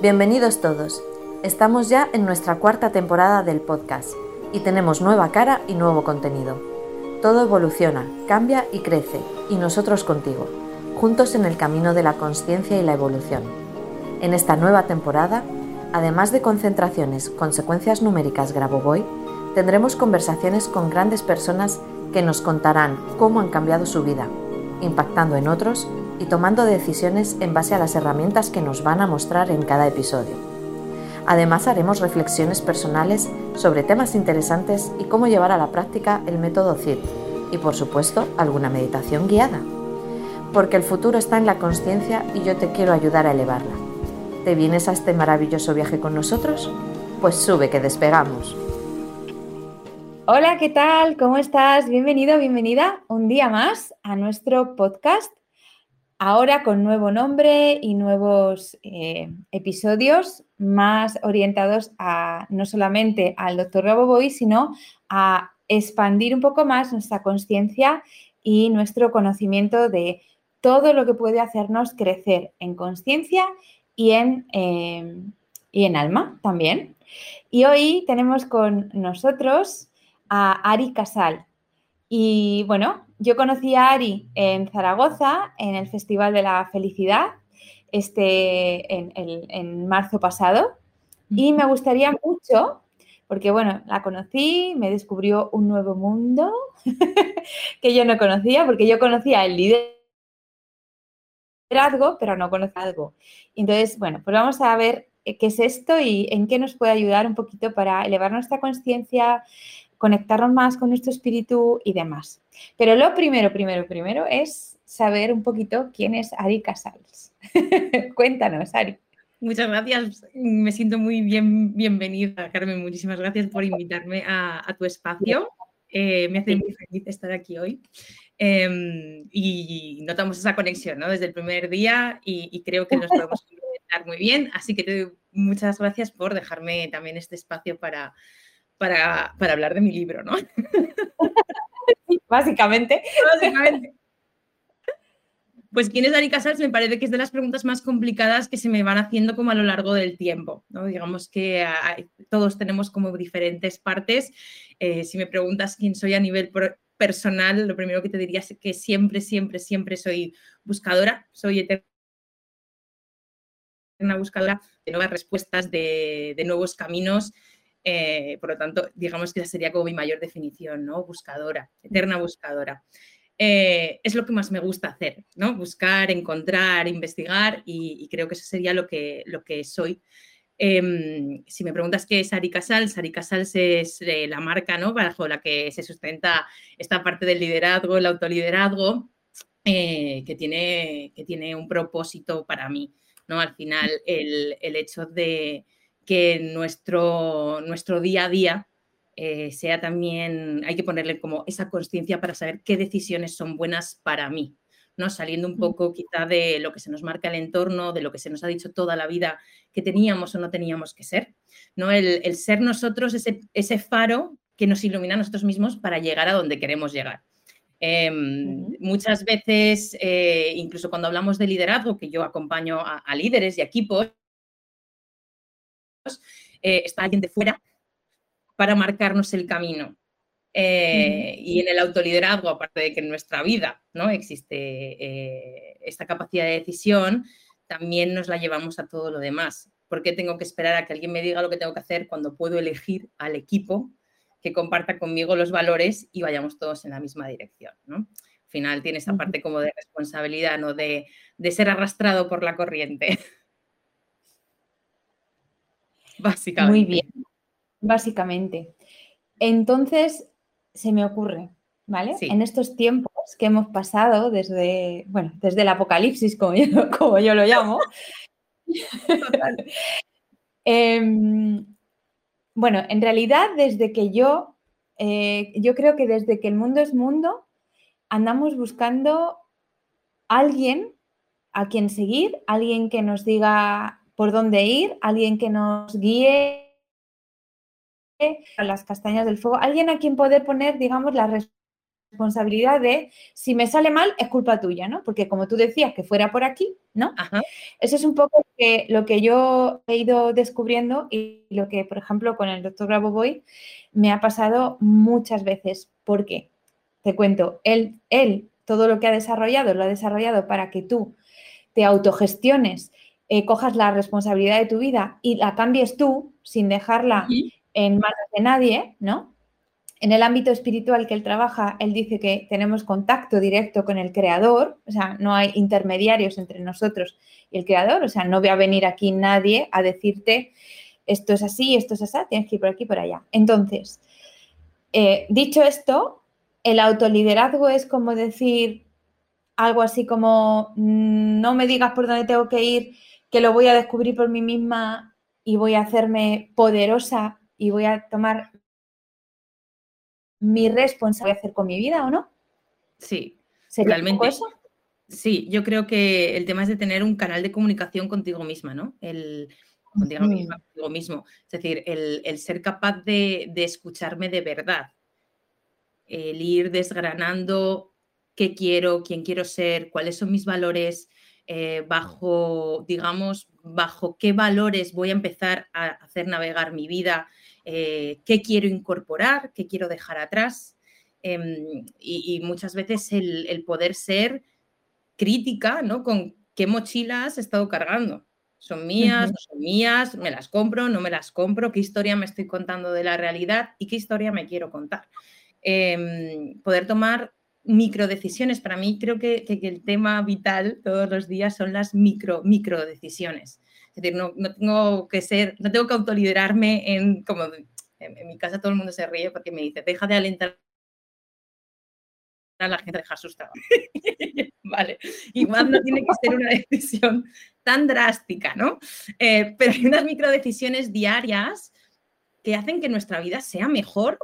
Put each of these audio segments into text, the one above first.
Bienvenidos todos. Estamos ya en nuestra cuarta temporada del podcast y tenemos nueva cara y nuevo contenido. Todo evoluciona, cambia y crece, y nosotros contigo, juntos en el camino de la conciencia y la evolución. En esta nueva temporada, además de concentraciones, consecuencias numéricas Grabovoi, tendremos conversaciones con grandes personas que nos contarán cómo han cambiado su vida, impactando en otros y tomando decisiones en base a las herramientas que nos van a mostrar en cada episodio. Además haremos reflexiones personales sobre temas interesantes y cómo llevar a la práctica el método CID y por supuesto alguna meditación guiada. Porque el futuro está en la conciencia y yo te quiero ayudar a elevarla. ¿Te vienes a este maravilloso viaje con nosotros? Pues sube que despegamos. Hola, ¿qué tal? ¿Cómo estás? Bienvenido, bienvenida un día más a nuestro podcast. Ahora con nuevo nombre y nuevos eh, episodios más orientados a no solamente al doctor Roboboy, sino a expandir un poco más nuestra conciencia y nuestro conocimiento de todo lo que puede hacernos crecer en conciencia y, eh, y en alma también. Y hoy tenemos con nosotros a Ari Casal. Y bueno, yo conocí a Ari en Zaragoza, en el Festival de la Felicidad, este, en, marzo pasado, y me gustaría mucho, porque bueno, la conocí, me descubrió un nuevo mundo que yo no conocía, porque yo conocía el liderazgo, pero no conocía algo. Entonces, bueno, pues vamos a ver qué es esto y en qué nos puede ayudar un poquito para elevar nuestra conciencia, conectarnos más con nuestro espíritu y demás. Pero lo primero, primero, primero es saber un poquito quién es Ari Casals. Cuéntanos, Ari. Muchas gracias. Me siento muy bien, bienvenida, Carmen. Muchísimas gracias por invitarme a, tu espacio. Eh, me hace muy feliz estar aquí hoy. Em, y notamos esa conexión ¿no? desde el primer día y, creo que nos podemos conectar muy bien. Así que te doy muchas gracias por dejarme también este espacio para, para, hablar de mi libro, ¿no? Básicamente. Básicamente. Pues quién es Dani Casals me parece que es de las preguntas más complicadas que se me van haciendo como a lo largo del tiempo. ¿no? Digamos que todos tenemos como diferentes partes. Eh, si me preguntas quién soy a nivel personal, lo primero que te diría es que siempre, siempre, siempre soy buscadora, soy eterna buscadora de nuevas respuestas, de, de nuevos caminos, eh, por lo tanto, digamos que esa sería como mi mayor definición, ¿no? Buscadora, eterna buscadora. Eh, es lo que más me gusta hacer, ¿no? Buscar, encontrar, investigar y, creo que eso sería lo que, lo que soy. Em, si me preguntas qué es Ari Casals, Ari Casals es eh, la marca ¿no? bajo la que se sustenta esta parte del liderazgo, el autoliderazgo, que, tiene, que tiene un propósito para mí. ¿no? Al final, el, el hecho de, que nuestro, nuestro día a día eh, sea también, hay que ponerle como esa conciencia para saber qué decisiones son buenas para mí, ¿no? Saliendo un mm. poco quizá de lo que se nos marca el entorno, de lo que se nos ha dicho toda la vida que teníamos o no teníamos que ser, ¿no? El, ser nosotros ese, ese faro que nos ilumina a nosotros mismos para llegar a donde queremos llegar. Em, muchas veces, eh, incluso cuando hablamos de liderazgo, que yo acompaño a líderes y equipos, eh, está alguien de fuera para marcarnos el camino. Eh, y en el autoliderazgo, aparte de que en nuestra vida ¿no? existe eh, esta capacidad de decisión, también nos la llevamos a todo lo demás. ¿Por qué tengo que esperar a que alguien me diga lo que tengo que hacer cuando puedo elegir al equipo que comparta conmigo los valores y vayamos todos en la misma dirección? ¿no? Al final tiene esa parte como de responsabilidad, ¿no? de, de ser arrastrado por la corriente. Básicamente. Muy bien, básicamente. Entonces, se me ocurre, ¿vale? En estos tiempos que hemos pasado desde, bueno, desde el apocalipsis, como yo, como yo lo llamo. Em, bueno, en realidad, desde que yo, eh, yo creo que desde que el mundo es mundo, andamos buscando alguien a quien seguir, alguien que nos diga por dónde ir, alguien que nos guíe a las castañas del fuego, alguien a quien poder poner, digamos, la responsabilidad de si me sale mal es culpa tuya, ¿no? Porque como tú decías que fuera por aquí, ¿no? Eso es un poco lo que yo he ido descubriendo y lo que, por ejemplo, con el doctor Grabovoi me ha pasado muchas veces. ¿Por qué? Te cuento, él, él, todo lo que ha desarrollado, lo ha desarrollado para que tú te autogestiones, eh, cojas la responsabilidad de tu vida y la cambies tú sin dejarla en manos de nadie, ¿no? En el ámbito espiritual que él trabaja, él dice que tenemos contacto directo con el creador, o sea, no hay intermediarios entre nosotros y el creador, o sea, no va a venir aquí nadie a decirte esto es así, esto es así, tienes que ir por aquí, por allá. Entonces, eh, dicho esto, el autoliderazgo es como decir algo así como, mm, no me digas por dónde tengo que ir, que lo voy a descubrir por mí misma y voy a hacerme poderosa y voy a tomar mi responsabilidad hacer con mi vida o no? Sí, realmente. Eso? Sí, yo creo que el tema es de tener un canal de comunicación contigo misma, ¿no? El, contigo, mismo. Es decir, el, ser capaz de, escucharme de verdad. El ir desgranando qué quiero, quién quiero ser, cuáles son mis valores, eh, bajo, digamos, bajo qué valores voy a empezar a hacer navegar mi vida, eh, qué quiero incorporar, qué quiero dejar atrás. Em, y, muchas veces el, poder ser crítica, ¿no? Con qué mochilas he estado cargando. ¿Son mías? ¿No son mías? ¿Me las compro? ¿No me las compro? ¿Qué historia me estoy contando de la realidad? ¿Y qué historia me quiero contar? Em, poder tomar micro decisiones. Para mí creo que, que, el tema vital todos los días son las micro, micro decisiones. Es decir, no, tengo que ser, no tengo que autoliderarme en, como en, mi casa todo el mundo se ríe porque me dice, deja de alentar a la gente a dejar sus trabajos. vale, igual no tiene que ser una decisión tan drástica, ¿no? Eh, pero hay unas micro decisiones diarias que hacen que nuestra vida sea mejor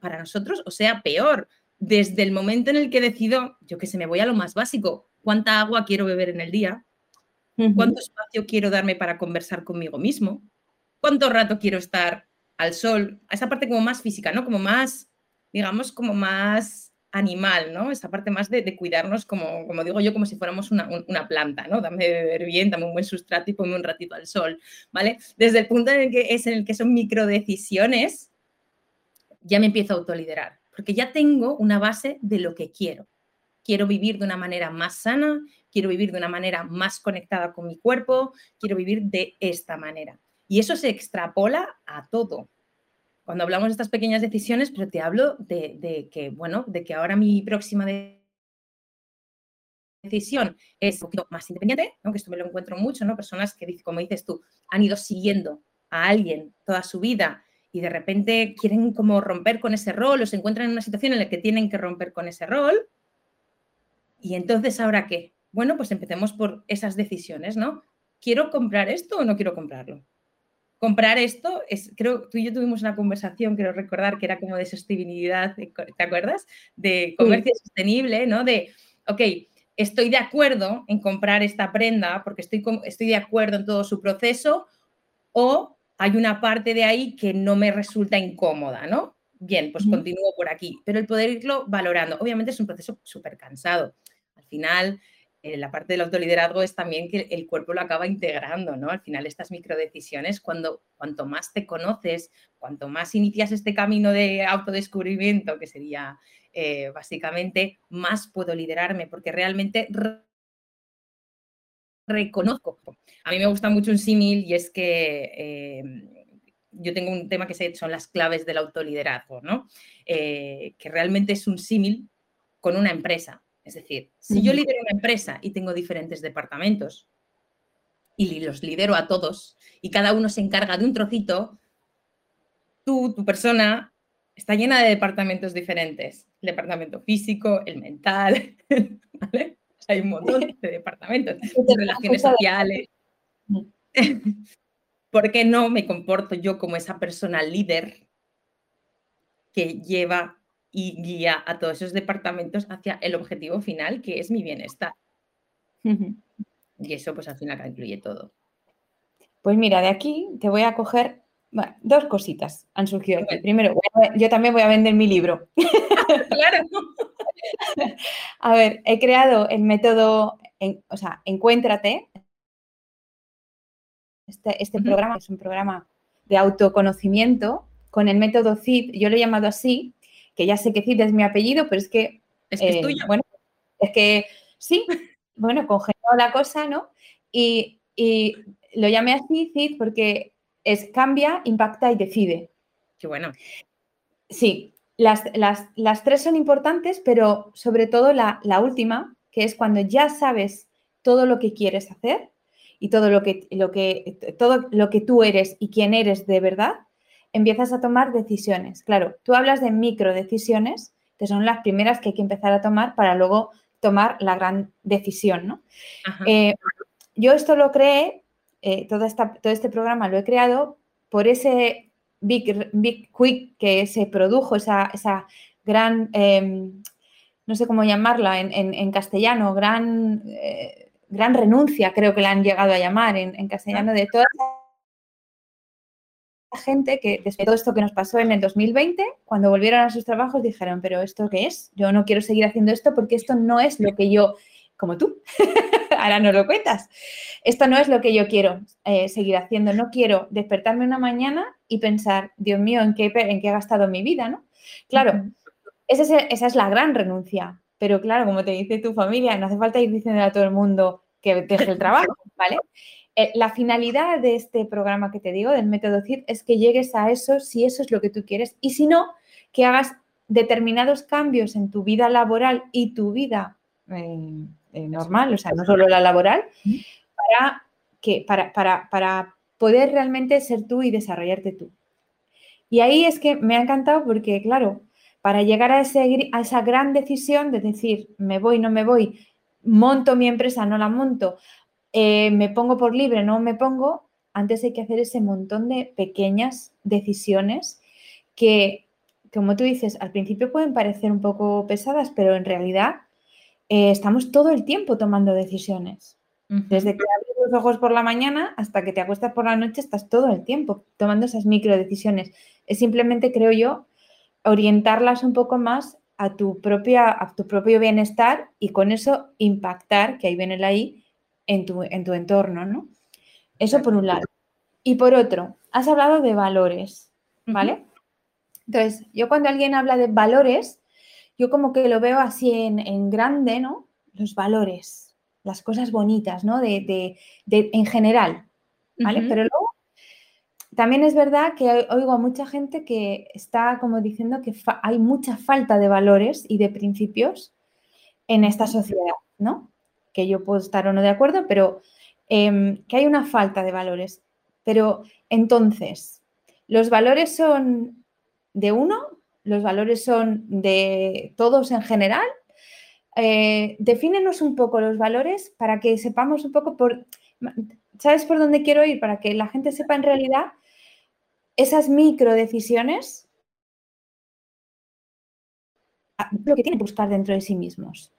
para nosotros o sea peor. Desde el momento en el que decido, yo que sé, me voy a lo más básico, cuánta agua quiero beber en el día, ¿Cuánto espacio quiero darme para conversar conmigo mismo? ¿Cuánto rato quiero estar al sol? Esa parte como más física, ¿no? Como más, digamos, como más animal, ¿no? Esa parte más de, cuidarnos, como, como digo yo, como si fuéramos una, planta, ¿no? Dame de beber bien, dame un buen sustrato y ponme un ratito al sol, ¿vale? Desde el punto en el que es en el que son microdecisiones, ya me empiezo a autoliderar, porque ya tengo una base de lo que quiero. Quiero vivir de una manera más sana, quiero vivir de una manera más conectada con mi cuerpo, quiero vivir de esta manera. Y eso se extrapola a todo. Cuando hablamos de estas pequeñas decisiones, pero te hablo de, que, bueno, de que ahora mi próxima decisión es un poquito más independiente, ¿no? que esto me lo encuentro mucho, ¿no? Personas que, como dices tú, han ido siguiendo a alguien toda su vida y de repente quieren como romper con ese rol o se encuentran en una situación en la que tienen que romper con ese rol. Y entonces, ¿ahora qué? Bueno, pues empecemos por esas decisiones, ¿no? ¿Quiero comprar esto o no quiero comprarlo? Comprar esto, es, creo, tú y yo tuvimos una conversación, quiero recordar, que era como de sostenibilidad, ¿te acuerdas? De comercio sostenible, ¿no? De, ok, estoy de acuerdo en comprar esta prenda porque estoy, estoy de acuerdo en todo su proceso o hay una parte de ahí que no me resulta incómoda, ¿no? Bien, pues continúo por aquí, pero el poder irlo valorando, obviamente es un proceso súper cansado. Al final, eh, la parte del autoliderazgo es también que el cuerpo lo acaba integrando, ¿no? Al final estas microdecisiones, cuando cuanto más te conoces, cuanto más inicias este camino de autodescubrimiento, que sería eh, básicamente, más puedo liderarme, porque realmente reconozco. A mí me gusta mucho un símil y es que em, yo tengo un tema que son las claves del autoliderazgo, ¿no? Eh, que realmente es un símil con una empresa. Es decir, si yo lidero una empresa y tengo diferentes departamentos y los lidero a todos y cada uno se encarga de un trocito, tú, tu persona, está llena de departamentos diferentes. El departamento físico, el mental, ¿vale? Hay un montón de departamentos, de relaciones sociales. ¿Por qué no me comporto yo como esa persona líder que lleva y guía a todos esos departamentos hacia el objetivo final, que es mi bienestar. y eso pues al final incluye todo. Pues mira, de aquí te voy a coger dos cositas han surgido aquí. Primero, yo también voy a vender mi libro. claro. A ver, he creado el método, o sea, Encuéntrate. Este, este programa es un programa de autoconocimiento con el método CID. Yo lo he llamado así, que ya sé que CID es mi apellido, pero es que... Es que es eh, tuyo. Bueno, es que sí, bueno, congenió la cosa, ¿no? Y, y lo llamé así, CID, porque es cambia, impacta y decide. Qué bueno. Sí, las, tres son importantes, pero sobre todo la, última, que es cuando ya sabes todo lo que quieres hacer y todo lo que, lo que, todo lo que tú eres y quién eres de verdad, empiezas a tomar decisiones. Claro, tú hablas de micro decisiones, que son las primeras que hay que empezar a tomar para luego tomar la gran decisión, ¿no? Eh, yo esto lo creé, eh, todo, todo este programa lo he creado por ese Big, Big Quick que se produjo, esa, esa gran, em, no sé cómo llamarla en, castellano, gran, eh, gran renuncia, creo que la han llegado a llamar en, castellano, de toda la gente que después de todo esto que nos pasó en el 2020, cuando volvieron a sus trabajos dijeron, pero ¿esto qué es? Yo no quiero seguir haciendo esto porque esto no es lo que yo, como tú, ahora no lo cuentas. Esto no es lo que yo quiero eh, seguir haciendo. No quiero despertarme una mañana y pensar, Dios mío, ¿en qué, en qué he gastado mi vida? ¿no? Claro, esa es, esa es la gran renuncia. Pero claro, como te dice tu familia, no hace falta ir diciendo a todo el mundo que deje el trabajo, ¿vale? Eh, la finalidad de este programa que te digo, del método CID, es que llegues a eso si eso es lo que tú quieres y si no, que hagas determinados cambios en tu vida laboral y tu vida eh, eh, normal, o sea, no solo la laboral, para, que, para, para, poder realmente ser tú y desarrollarte tú. Y ahí es que me ha encantado porque, claro, para llegar a, ese, a esa gran decisión de decir, me voy, no me voy, monto mi empresa, no la monto, eh, me pongo por libre, no me pongo, antes hay que hacer ese montón de pequeñas decisiones que, como tú dices, al principio pueden parecer un poco pesadas, pero en realidad eh, estamos todo el tiempo tomando decisiones. Desde que abres los ojos por la mañana hasta que te acuestas por la noche, estás todo el tiempo tomando esas micro decisiones. Es simplemente, creo yo, orientarlas un poco más a tu, propia, a tu propio bienestar y con eso impactar, que ahí viene la I, en tu, en tu entorno, ¿no? Eso por un lado. Y por otro, has hablado de valores, ¿vale? Entonces, yo cuando alguien habla de valores, yo como que lo veo así en, grande, ¿no? Los valores, las cosas bonitas, ¿no? De, en general, ¿vale? Pero luego también es verdad que oigo a mucha gente que está como diciendo que hay mucha falta de valores y de principios en esta sociedad, ¿no? Que yo puedo estar o no de acuerdo, pero em, que hay una falta de valores. Pero entonces, ¿los valores son de uno los valores son de todos en general. Eh, defínenos un poco los valores para que sepamos un poco por, ¿sabes por dónde quiero ir? Para que la gente sepa en realidad esas micro decisiones, lo que tienen que buscar dentro de sí mismos.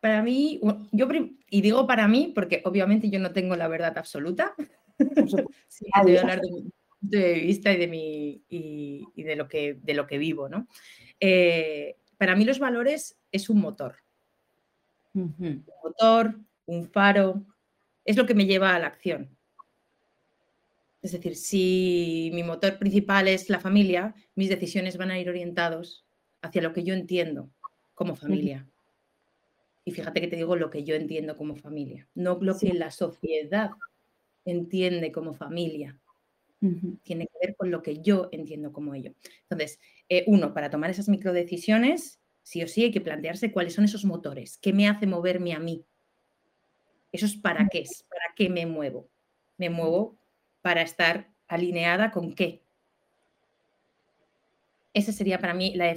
Para mí, yo y digo para mí porque obviamente yo no tengo la verdad absoluta. sí, hablar de, de vista y de, mi, y, de, lo, que, de lo que vivo. ¿no? Eh, para mí los valores es un motor. Un motor, un faro, es lo que me lleva a la acción. Es decir, si mi motor principal es la familia, mis decisiones van a ir orientados hacia lo que yo entiendo como familia. Y fíjate que te digo lo que yo entiendo como familia, no lo que la sociedad entiende como familia. Tiene que ver con lo que yo entiendo como ello. Entonces, eh, uno, para tomar esas microdecisiones, sí o sí hay que plantearse cuáles son esos motores, qué me hace moverme a mí. Eso es para qué es, para qué me muevo. Me muevo para estar alineada con qué. Esa sería para mí la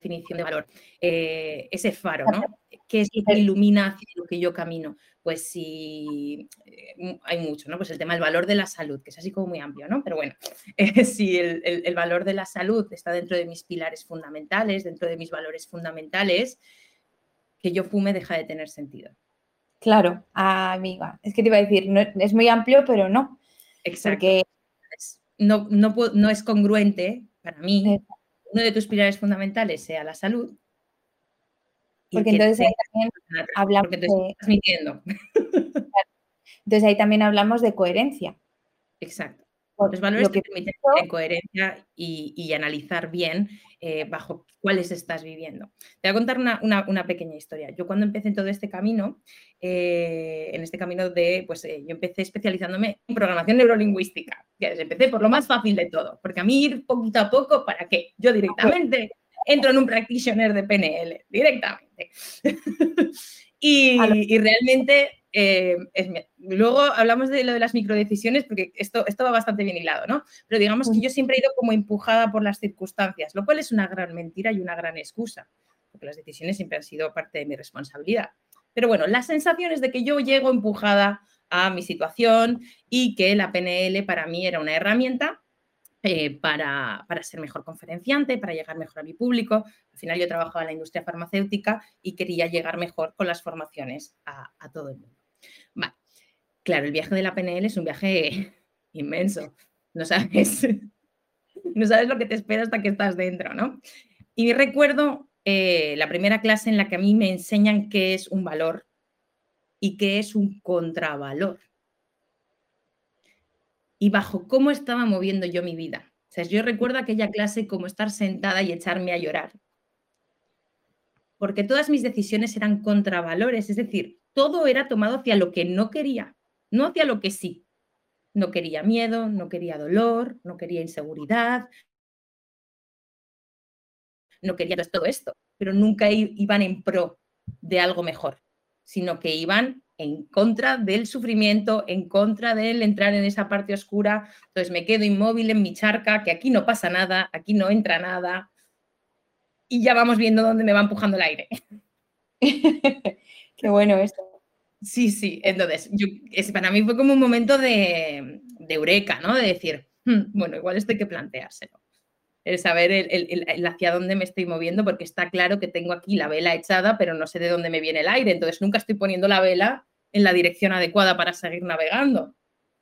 definición de valor. Eh, ese faro, ¿no? ¿Qué es lo que ilumina hacia lo que yo camino? Pues si eh, hay mucho, ¿no? Pues el tema del valor de la salud, que es así como muy amplio, ¿no? Pero bueno, eh, si el, valor de la salud está dentro de mis pilares fundamentales, dentro de mis valores fundamentales, que yo fume deja de tener sentido. Claro, amiga. Es que te iba a decir, es muy amplio, pero no. Exacto. Porque... No, no, no es congruente para mí uno de tus pilares fundamentales sea la salud. Porque entonces ahí también hablamos de... Entonces ahí también hablamos de coherencia. Exacto. Los valores que... te permiten tener coherencia y, analizar bien eh, bajo cuáles estás viviendo. Te voy a contar una, pequeña historia. Yo cuando empecé en todo este camino, eh, en este camino de, pues eh, yo empecé especializándome en programación neurolingüística. Empecé por lo más fácil de todo, porque a mí ir poquito a poco, ¿para qué? Yo directamente entro en un practitioner de PNL, directamente. y realmente eh, luego hablamos de lo de las microdecisiones, porque esto, esto va bastante bien hilado, ¿no? Pero digamos que yo siempre he ido como empujada por las circunstancias, lo cual es una gran mentira y una gran excusa, porque las decisiones siempre han sido parte de mi responsabilidad. Pero bueno, la sensación es de que yo llego empujada a mi situación y que la PNL para mí era una herramienta eh, para, ser mejor conferenciante, para llegar mejor a mi público. Al final yo trabajaba en la industria farmacéutica y quería llegar mejor con las formaciones a todo el mundo. Claro, el viaje de la PNL es un viaje inmenso. No sabes, no sabes lo que te espera hasta que estás dentro, ¿no? Y recuerdo eh, la primera clase en la que a mí me enseñan qué es un valor y qué es un contravalor. Y bajo cómo estaba moviendo yo mi vida. O sea, yo recuerdo aquella clase como estar sentada y echarme a llorar. Porque todas mis decisiones eran contravalores, es decir, todo era tomado hacia lo que no quería, no hacia lo que sí. No quería miedo, no quería dolor, no quería inseguridad, no quería todo esto, pero nunca iban en pro de algo mejor, sino que iban en contra del sufrimiento, en contra del entrar en esa parte oscura. Entonces me quedo inmóvil en mi charca, que aquí no pasa nada, aquí no entra nada, y ya vamos viendo dónde me va empujando el aire. Qué bueno esto. Sí, sí. Entonces, para mí fue como un momento de, eureka, ¿no? De decir, hmm, bueno, igual esto hay que planteárselo. El saber el, hacia dónde me estoy moviendo, porque está claro que tengo aquí la vela echada, pero no sé de dónde me viene el aire. Entonces, nunca estoy poniendo la vela en la dirección adecuada para seguir navegando.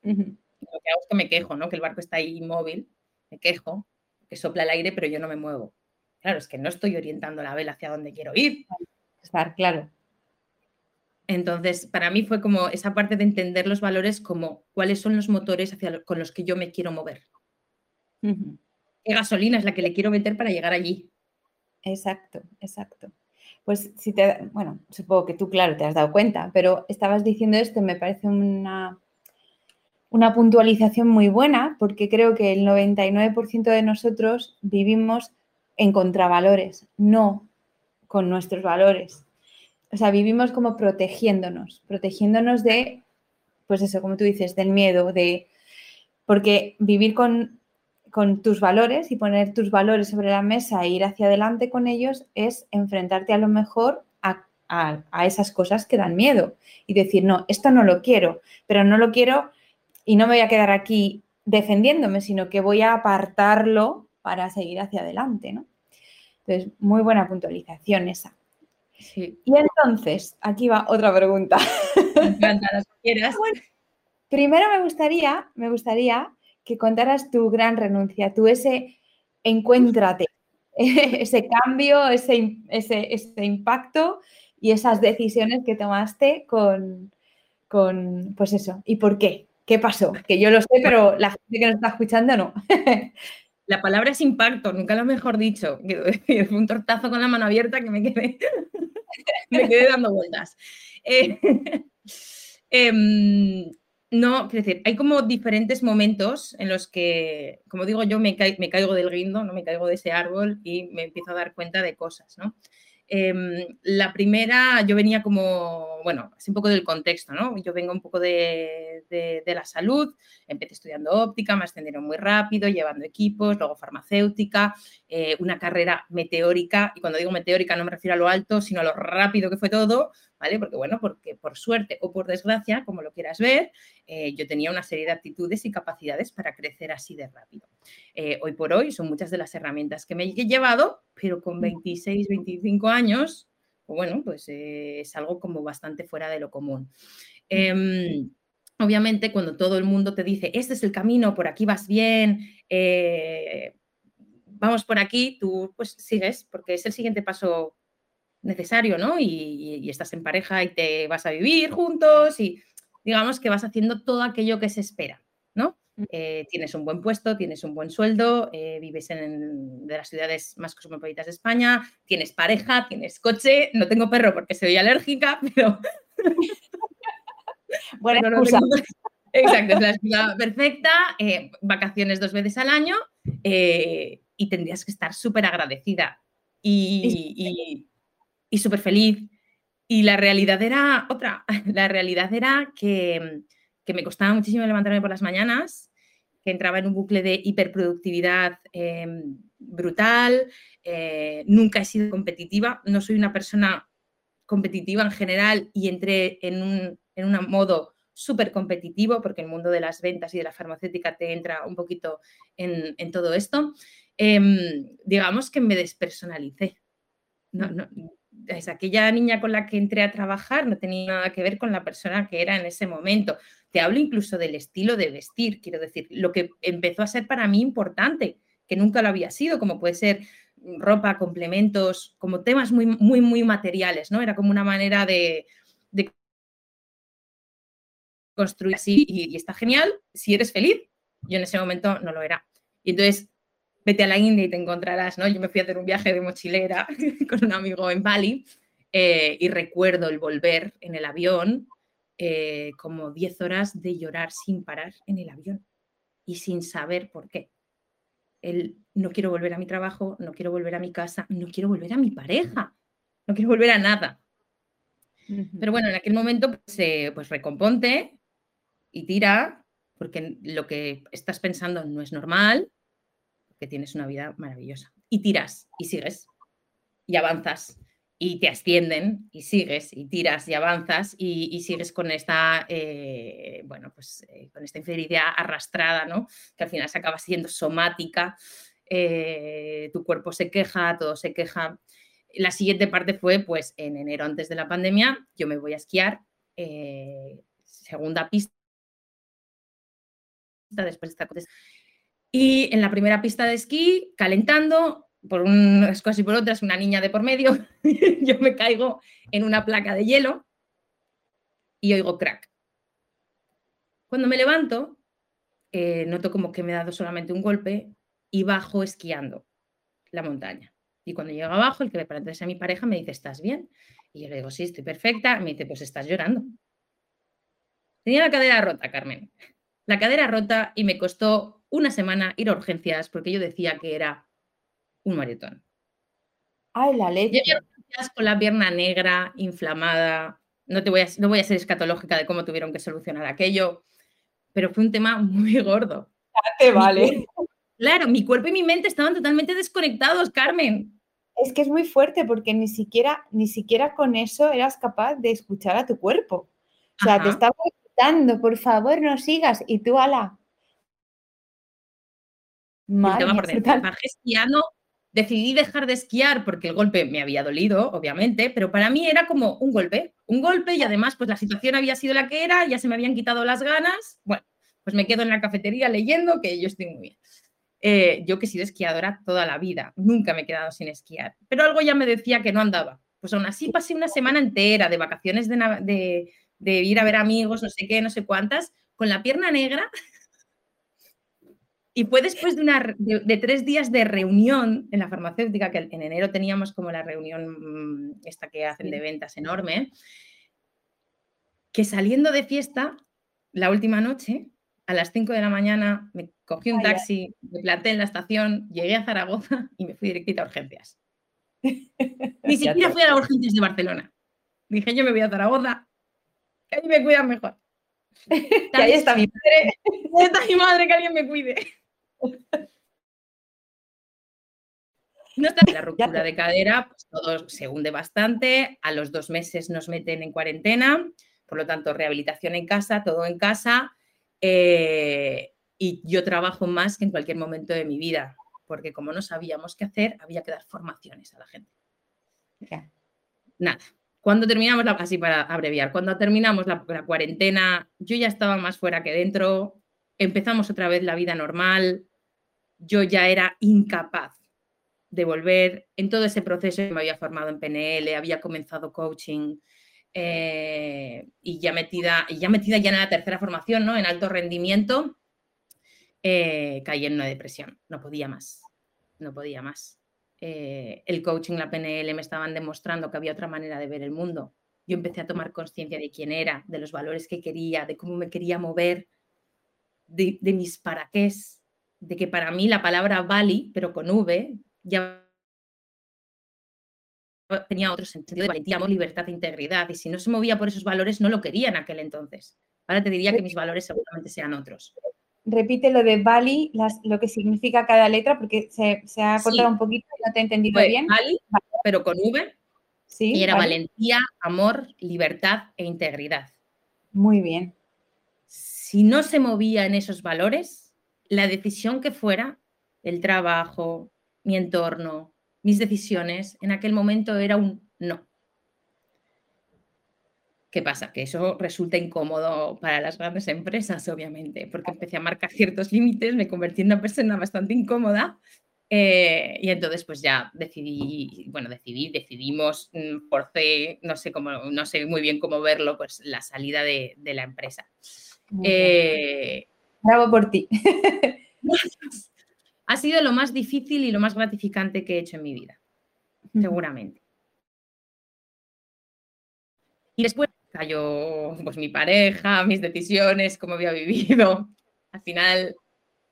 Lo que hago es que me quejo, ¿no? Que el barco está ahí inmóvil, me quejo, que sopla el aire, pero yo no me muevo. Claro, es que no estoy orientando la vela hacia dónde quiero ir. Estar claro. Entonces, para mí fue como esa parte de entender los valores como cuáles son los motores hacia con los que yo me quiero mover. ¿Qué gasolina es la que le quiero meter para llegar allí? Exacto, exacto. Pues si te, bueno, supongo que tú, claro, te has dado cuenta, pero estabas diciendo esto, me parece una, una puntualización muy buena, porque creo que el 99% de nosotros vivimos en contravalores, no con nuestros valores. O sea, vivimos como protegiéndonos, protegiéndonos de, pues eso, como tú dices, del miedo, de... Porque vivir con, con tus valores y poner tus valores sobre la mesa e ir hacia adelante con ellos es enfrentarte a lo mejor a, a, esas cosas que dan miedo y decir, no, esto no lo quiero, pero no lo quiero y no me voy a quedar aquí defendiéndome, sino que voy a apartarlo para seguir hacia adelante, ¿no? Entonces, muy buena puntualización esa. Y entonces, aquí va otra pregunta. primero me gustaría, me gustaría que contaras tu gran renuncia, tu ese encuéntrate, ese cambio, ese, ese, ese, impacto y esas decisiones que tomaste con, con, pues eso, ¿y por qué? ¿Qué pasó? Que yo lo sé, pero la gente que nos está escuchando no. La palabra es impacto, nunca lo mejor dicho. Fue un tortazo con la mano abierta que me quedé, me quedé dando vueltas. Eh, em, no, quiero decir, hay como diferentes momentos en los que, como digo yo, me, caigo del guindo, ¿no? me caigo de ese árbol y me empiezo a dar cuenta de cosas. ¿no? Em, la primera, yo venía como, bueno, es un poco del contexto, ¿no? Yo vengo un poco de, la salud, empecé estudiando óptica, me ascendieron muy rápido, llevando equipos, luego farmacéutica, eh, una carrera meteórica, y cuando digo meteórica no me refiero a lo alto, sino a lo rápido que fue todo, ¿vale? Porque bueno, porque por suerte o por desgracia, como lo quieras ver, eh, yo tenía una serie de aptitudes y capacidades para crecer así de rápido. Eh, hoy por hoy son muchas de las herramientas que me he llevado, pero con 26, 25 años, pues bueno, pues eh, es algo como bastante fuera de lo común. Em, obviamente, cuando todo el mundo te dice, este es el camino, por aquí vas bien, vamos por aquí, tú pues sigues, porque es el siguiente paso necesario, ¿no? Y, estás en pareja y te vas a vivir juntos y digamos que vas haciendo todo aquello que se espera, ¿no? Mm. Eh, tienes un buen puesto, tienes un buen sueldo, eh, vives en de las ciudades más cosmopolitas de España, tienes pareja, tienes coche, no tengo perro porque soy alérgica, pero... bueno, no Exacto, es la ciudad perfecta, eh, vacaciones dos veces al año y tendrías que estar súper agradecida y, y súper feliz. Y la realidad era otra, la realidad era que, me costaba muchísimo levantarme por las mañanas, que entraba en un bucle de hiperproductividad em, brutal, eh, nunca he sido competitiva, no soy una persona competitiva en general y entré en un, en modo súper competitivo porque el mundo de las ventas y de la farmacéutica te entra un poquito en, todo esto. Em, digamos que me despersonalicé. No, no, es aquella niña con la que entré a trabajar no tenía nada que ver con la persona que era en ese momento. Te hablo incluso del estilo de vestir, quiero decir, lo que empezó a ser para mí importante, que nunca lo había sido, como puede ser ropa, complementos, como temas muy, muy, muy materiales, ¿no? Era como una manera de, construir así y, y, está genial si eres feliz. Yo en ese momento no lo era. Y entonces vete a la India y te encontrarás, ¿no? Yo me fui a hacer un viaje de mochilera con un amigo en Bali eh, y recuerdo el volver en el avión, eh, como 10 horas de llorar sin parar en el avión y sin saber por qué. El, no quiero volver a mi trabajo, no quiero volver a mi casa, no quiero volver a mi pareja, no quiero volver a nada. Pero bueno, en aquel momento pues, eh, pues recomponte y tira, porque lo que estás pensando no es normal, que tienes una vida maravillosa. Y tiras y sigues y avanzas y te ascienden y sigues y tiras y avanzas y, sigues con esta, eh, bueno, pues eh, con esta infidelidad arrastrada, ¿no? Que al final se acaba siendo somática, eh, tu cuerpo se queja, todo se queja. La siguiente parte fue, pues, en enero antes de la pandemia, yo me voy a esquiar, segunda pista, después de esta y en la primera pista de esquí, calentando, por unas cosas y por otras, una niña de por medio, yo me caigo en una placa de hielo y oigo crack. Cuando me levanto, eh, noto como que me he dado solamente un golpe y bajo esquiando la montaña. Y cuando llego abajo, el que me parece a mi pareja me dice, ¿estás bien? Y yo le digo, sí, estoy perfecta. Me dice, pues estás llorando. Tenía la cadera rota, Carmen. La cadera rota y me costó una semana ir a urgencias porque yo decía que era un maratón. Ay, la leche. Yo con la pierna negra, inflamada. No, te voy a, no voy a ser escatológica de cómo tuvieron que solucionar aquello, pero fue un tema muy gordo. te vale. claro, mi cuerpo y mi mente estaban totalmente desconectados, Carmen. Es que es muy fuerte porque ni siquiera, ni siquiera con eso eras capaz de escuchar a tu cuerpo. O sea, te estaba gritando, por favor, no sigas. Y tú, ala, esquiando, decidí dejar de esquiar porque el golpe me había dolido, obviamente, pero para mí era como un golpe, un golpe y además pues la situación había sido la que era, ya se me habían quitado las ganas, bueno, pues me quedo en la cafetería leyendo que yo estoy muy bien. Eh, yo que he sido esquiadora toda la vida, nunca me he quedado sin esquiar, pero algo ya me decía que no andaba. Pues aún así pasé una semana entera de vacaciones de, de, de ir a ver amigos, no sé qué, no sé cuántas, con la pierna negra y fue después de, una, de, tres días de reunión en la farmacéutica, que en enero teníamos como la reunión mm, esta que hacen de ventas enorme, que saliendo de fiesta, la última noche, a las 5 de la mañana, me cogí un taxi, me planté en la estación, llegué a Zaragoza y me fui directita a urgencias. Ni siquiera fui a las urgencias de Barcelona. Dije, yo me voy a Zaragoza, que ahí me cuidan mejor. que ahí está mi madre. Ahí está mi madre, que alguien me cuide. No está la ruptura de cadera, pues todo se hunde bastante. A los dos meses nos meten en cuarentena, por lo tanto, rehabilitación en casa, todo en casa. Eh, y yo trabajo más que en cualquier momento de mi vida, porque como no sabíamos qué hacer, había que dar formaciones a la gente. Nada. Cuando terminamos, la, así para abreviar, cuando terminamos la cuarentena, yo ya estaba más fuera que dentro, empezamos otra vez la vida normal, yo ya era incapaz de volver en todo ese proceso. Me había formado en PNL, había comenzado coaching eh, y, ya metida, ya metida ya en la tercera formación, ¿no? En alto rendimiento, eh, caí en una depresión. No podía más, no podía más. Eh, el coaching, la PNL me estaban demostrando que había otra manera de ver el mundo. Yo empecé a tomar conciencia de quién era, de los valores que quería, de cómo me quería mover, de, mis para qué, de que para mí la palabra vali, pero con V, ya tenía otro sentido de valentía, amor, libertad e integridad. Y si no se movía por esos valores, no lo quería en aquel entonces. Ahora te diría que mis valores seguramente sean otros. Repite lo de Bali, lo que significa cada letra, porque se, ha cortado un poquito y no te he entendido bien. Bali, pero con V. Sí, y era valentía, amor, libertad e integridad. Muy bien. Si no se movía en esos valores, la decisión que fuera, el trabajo, mi entorno, mis decisiones, en aquel momento era un no. ¿Qué pasa? Que eso resulta incómodo para las grandes empresas, obviamente, porque empecé a marcar ciertos límites, me convertí en una persona bastante incómoda eh, y entonces pues ya decidí, bueno, decidí, decidimos, mm, forcé, no sé cómo, no sé muy bien cómo verlo, pues la salida de, la empresa. Eh, Bravo por ti. ha sido lo más difícil y lo más gratificante que he hecho en mi vida, seguramente. Y después cayó pues, mi pareja, mis decisiones, cómo había vivido. Al final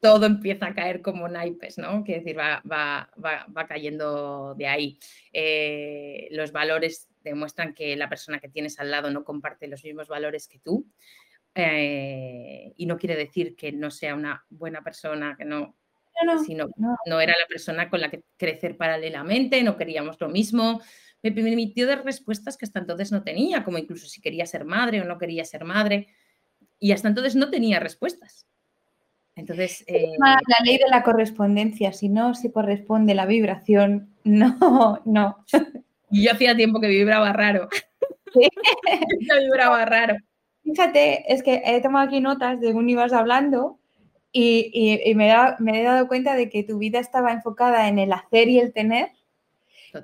todo empieza a caer como naipes, ¿no? Quiere decir, va, va, va, cayendo de ahí. Eh, los valores demuestran que la persona que tienes al lado no comparte los mismos valores que tú. Eh, y no quiere decir que no sea una buena persona, que no, no, sino no. era la persona con la que crecer paralelamente, no queríamos lo mismo. Me permitió dar respuestas que hasta entonces no tenía, como incluso si quería ser madre o no quería ser madre. Y hasta entonces no tenía respuestas. Entonces. Eh, la ley de la correspondencia, si no se corresponde la vibración, no, no. Y yo hacía tiempo que vibraba raro. Sí. yo vibraba raro. Fíjate, es que he tomado aquí notas de un ibas hablando y, me, he dado cuenta de que tu vida estaba enfocada en el hacer y el tener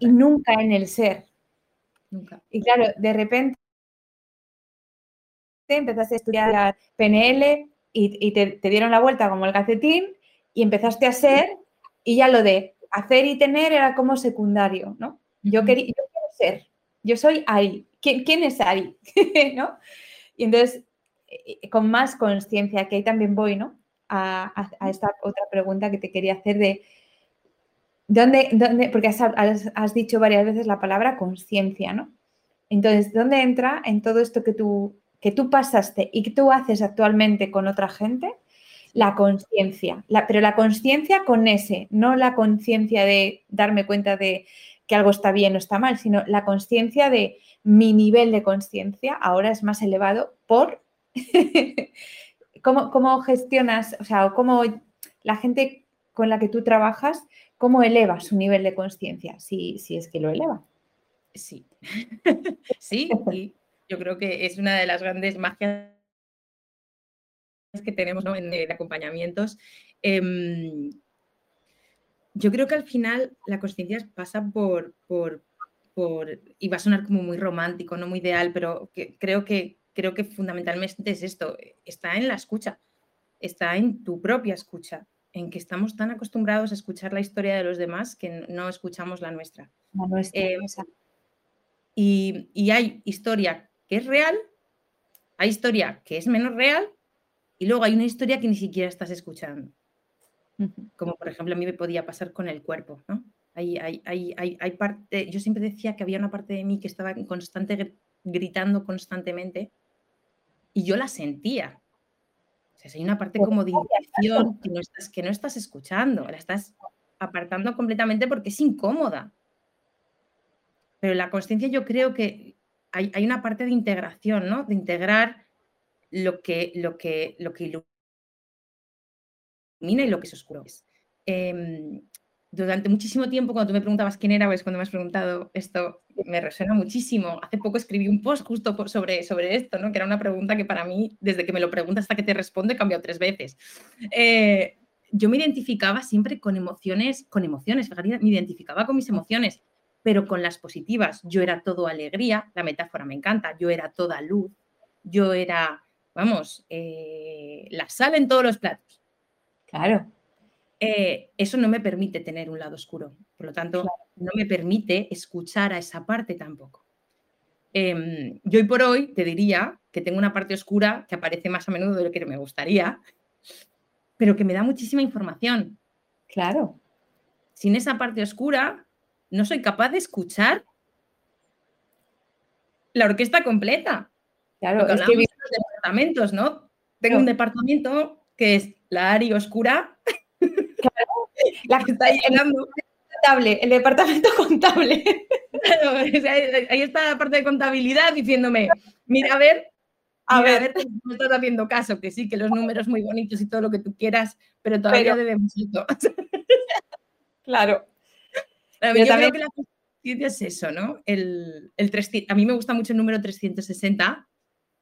y nunca en el ser. Y claro, de repente empezaste a estudiar PNL y, te, dieron la vuelta como el calcetín y empezaste a ser y ya lo de hacer y tener era como secundario, ¿no? Yo, quería, yo quiero ser, yo soy Ari. ¿Quién, quién es Ari? ¿no? Y entonces, eh, con más conciencia, que ahí también voy, ¿no? a, esta otra pregunta que te quería hacer de dónde, dónde porque has, dicho varias veces la palabra conciencia, ¿no? Entonces, ¿dónde entra en todo esto que tú, que tú pasaste y que tú haces actualmente con otra gente? La conciencia, pero la conciencia con ese, no la conciencia de darme cuenta de que algo está bien o está mal, sino la conciencia de mi nivel de conciencia ahora es más elevado por ¿Cómo, gestionas, o sea, cómo la gente con la que tú trabajas, cómo eleva su nivel de conciencia, si, si es que lo eleva? Sí, sí, yo creo que es una de las grandes magias que tenemos en, acompañamientos. Em, yo creo que al final la conciencia pasa por, por, por, y va a sonar como muy romántico, no muy ideal, pero creo que creo que fundamentalmente es esto, está en la escucha, está en tu propia escucha, en que estamos tan acostumbrados a escuchar la historia de los demás que no escuchamos la nuestra. Eh, y, hay historia que es real, hay historia que es menos real y luego hay una historia que ni siquiera estás escuchando. Como por ejemplo a mí me podía pasar con el cuerpo, ¿no? Hay, hay, hay, hay, parte, yo siempre decía que había una parte de mí que estaba constante, gritando constantemente y yo la sentía. O sea, hay una parte como de intuición que no estás, que no estás escuchando, la estás apartando completamente porque es incómoda. Pero la conciencia yo creo que hay, una parte de integración, ¿no? De integrar lo que, lo que, lo que ilumina y lo que es oscuro. Eh, durante muchísimo tiempo, cuando tú me preguntabas quién era, pues cuando me has preguntado esto, me resuena muchísimo. Hace poco escribí un post justo sobre, sobre esto, ¿no? que era una pregunta que para mí, desde que me lo preguntas hasta que te responde, he cambiado tres veces. Eh, yo me identificaba siempre con emociones, con emociones, me identificaba con mis emociones, pero con las positivas. Yo era todo alegría, la metáfora me encanta, yo era toda luz, yo era, vamos, eh, la sal en todos los platos. Claro. Eh, eso no me permite tener un lado oscuro, por lo tanto, no me permite escuchar a esa parte tampoco. Eh, yo hoy por hoy te diría que tengo una parte oscura que aparece más a menudo de lo que me gustaría, pero que me da muchísima información. Claro. Sin esa parte oscura, no soy capaz de escuchar la orquesta completa. Claro, es que los departamentos, ¿no? Tengo un departamento que es la área oscura. Claro, la que está llenando. El, el departamento contable. ahí está la parte de contabilidad diciéndome, mira, a ver, a ver, no estás haciendo caso, que sí, que los números muy bonitos y todo lo que tú quieras, pero todavía debemos claro. yo creo que la conciencia es eso, ¿no? El, a mí me gusta mucho el número 360.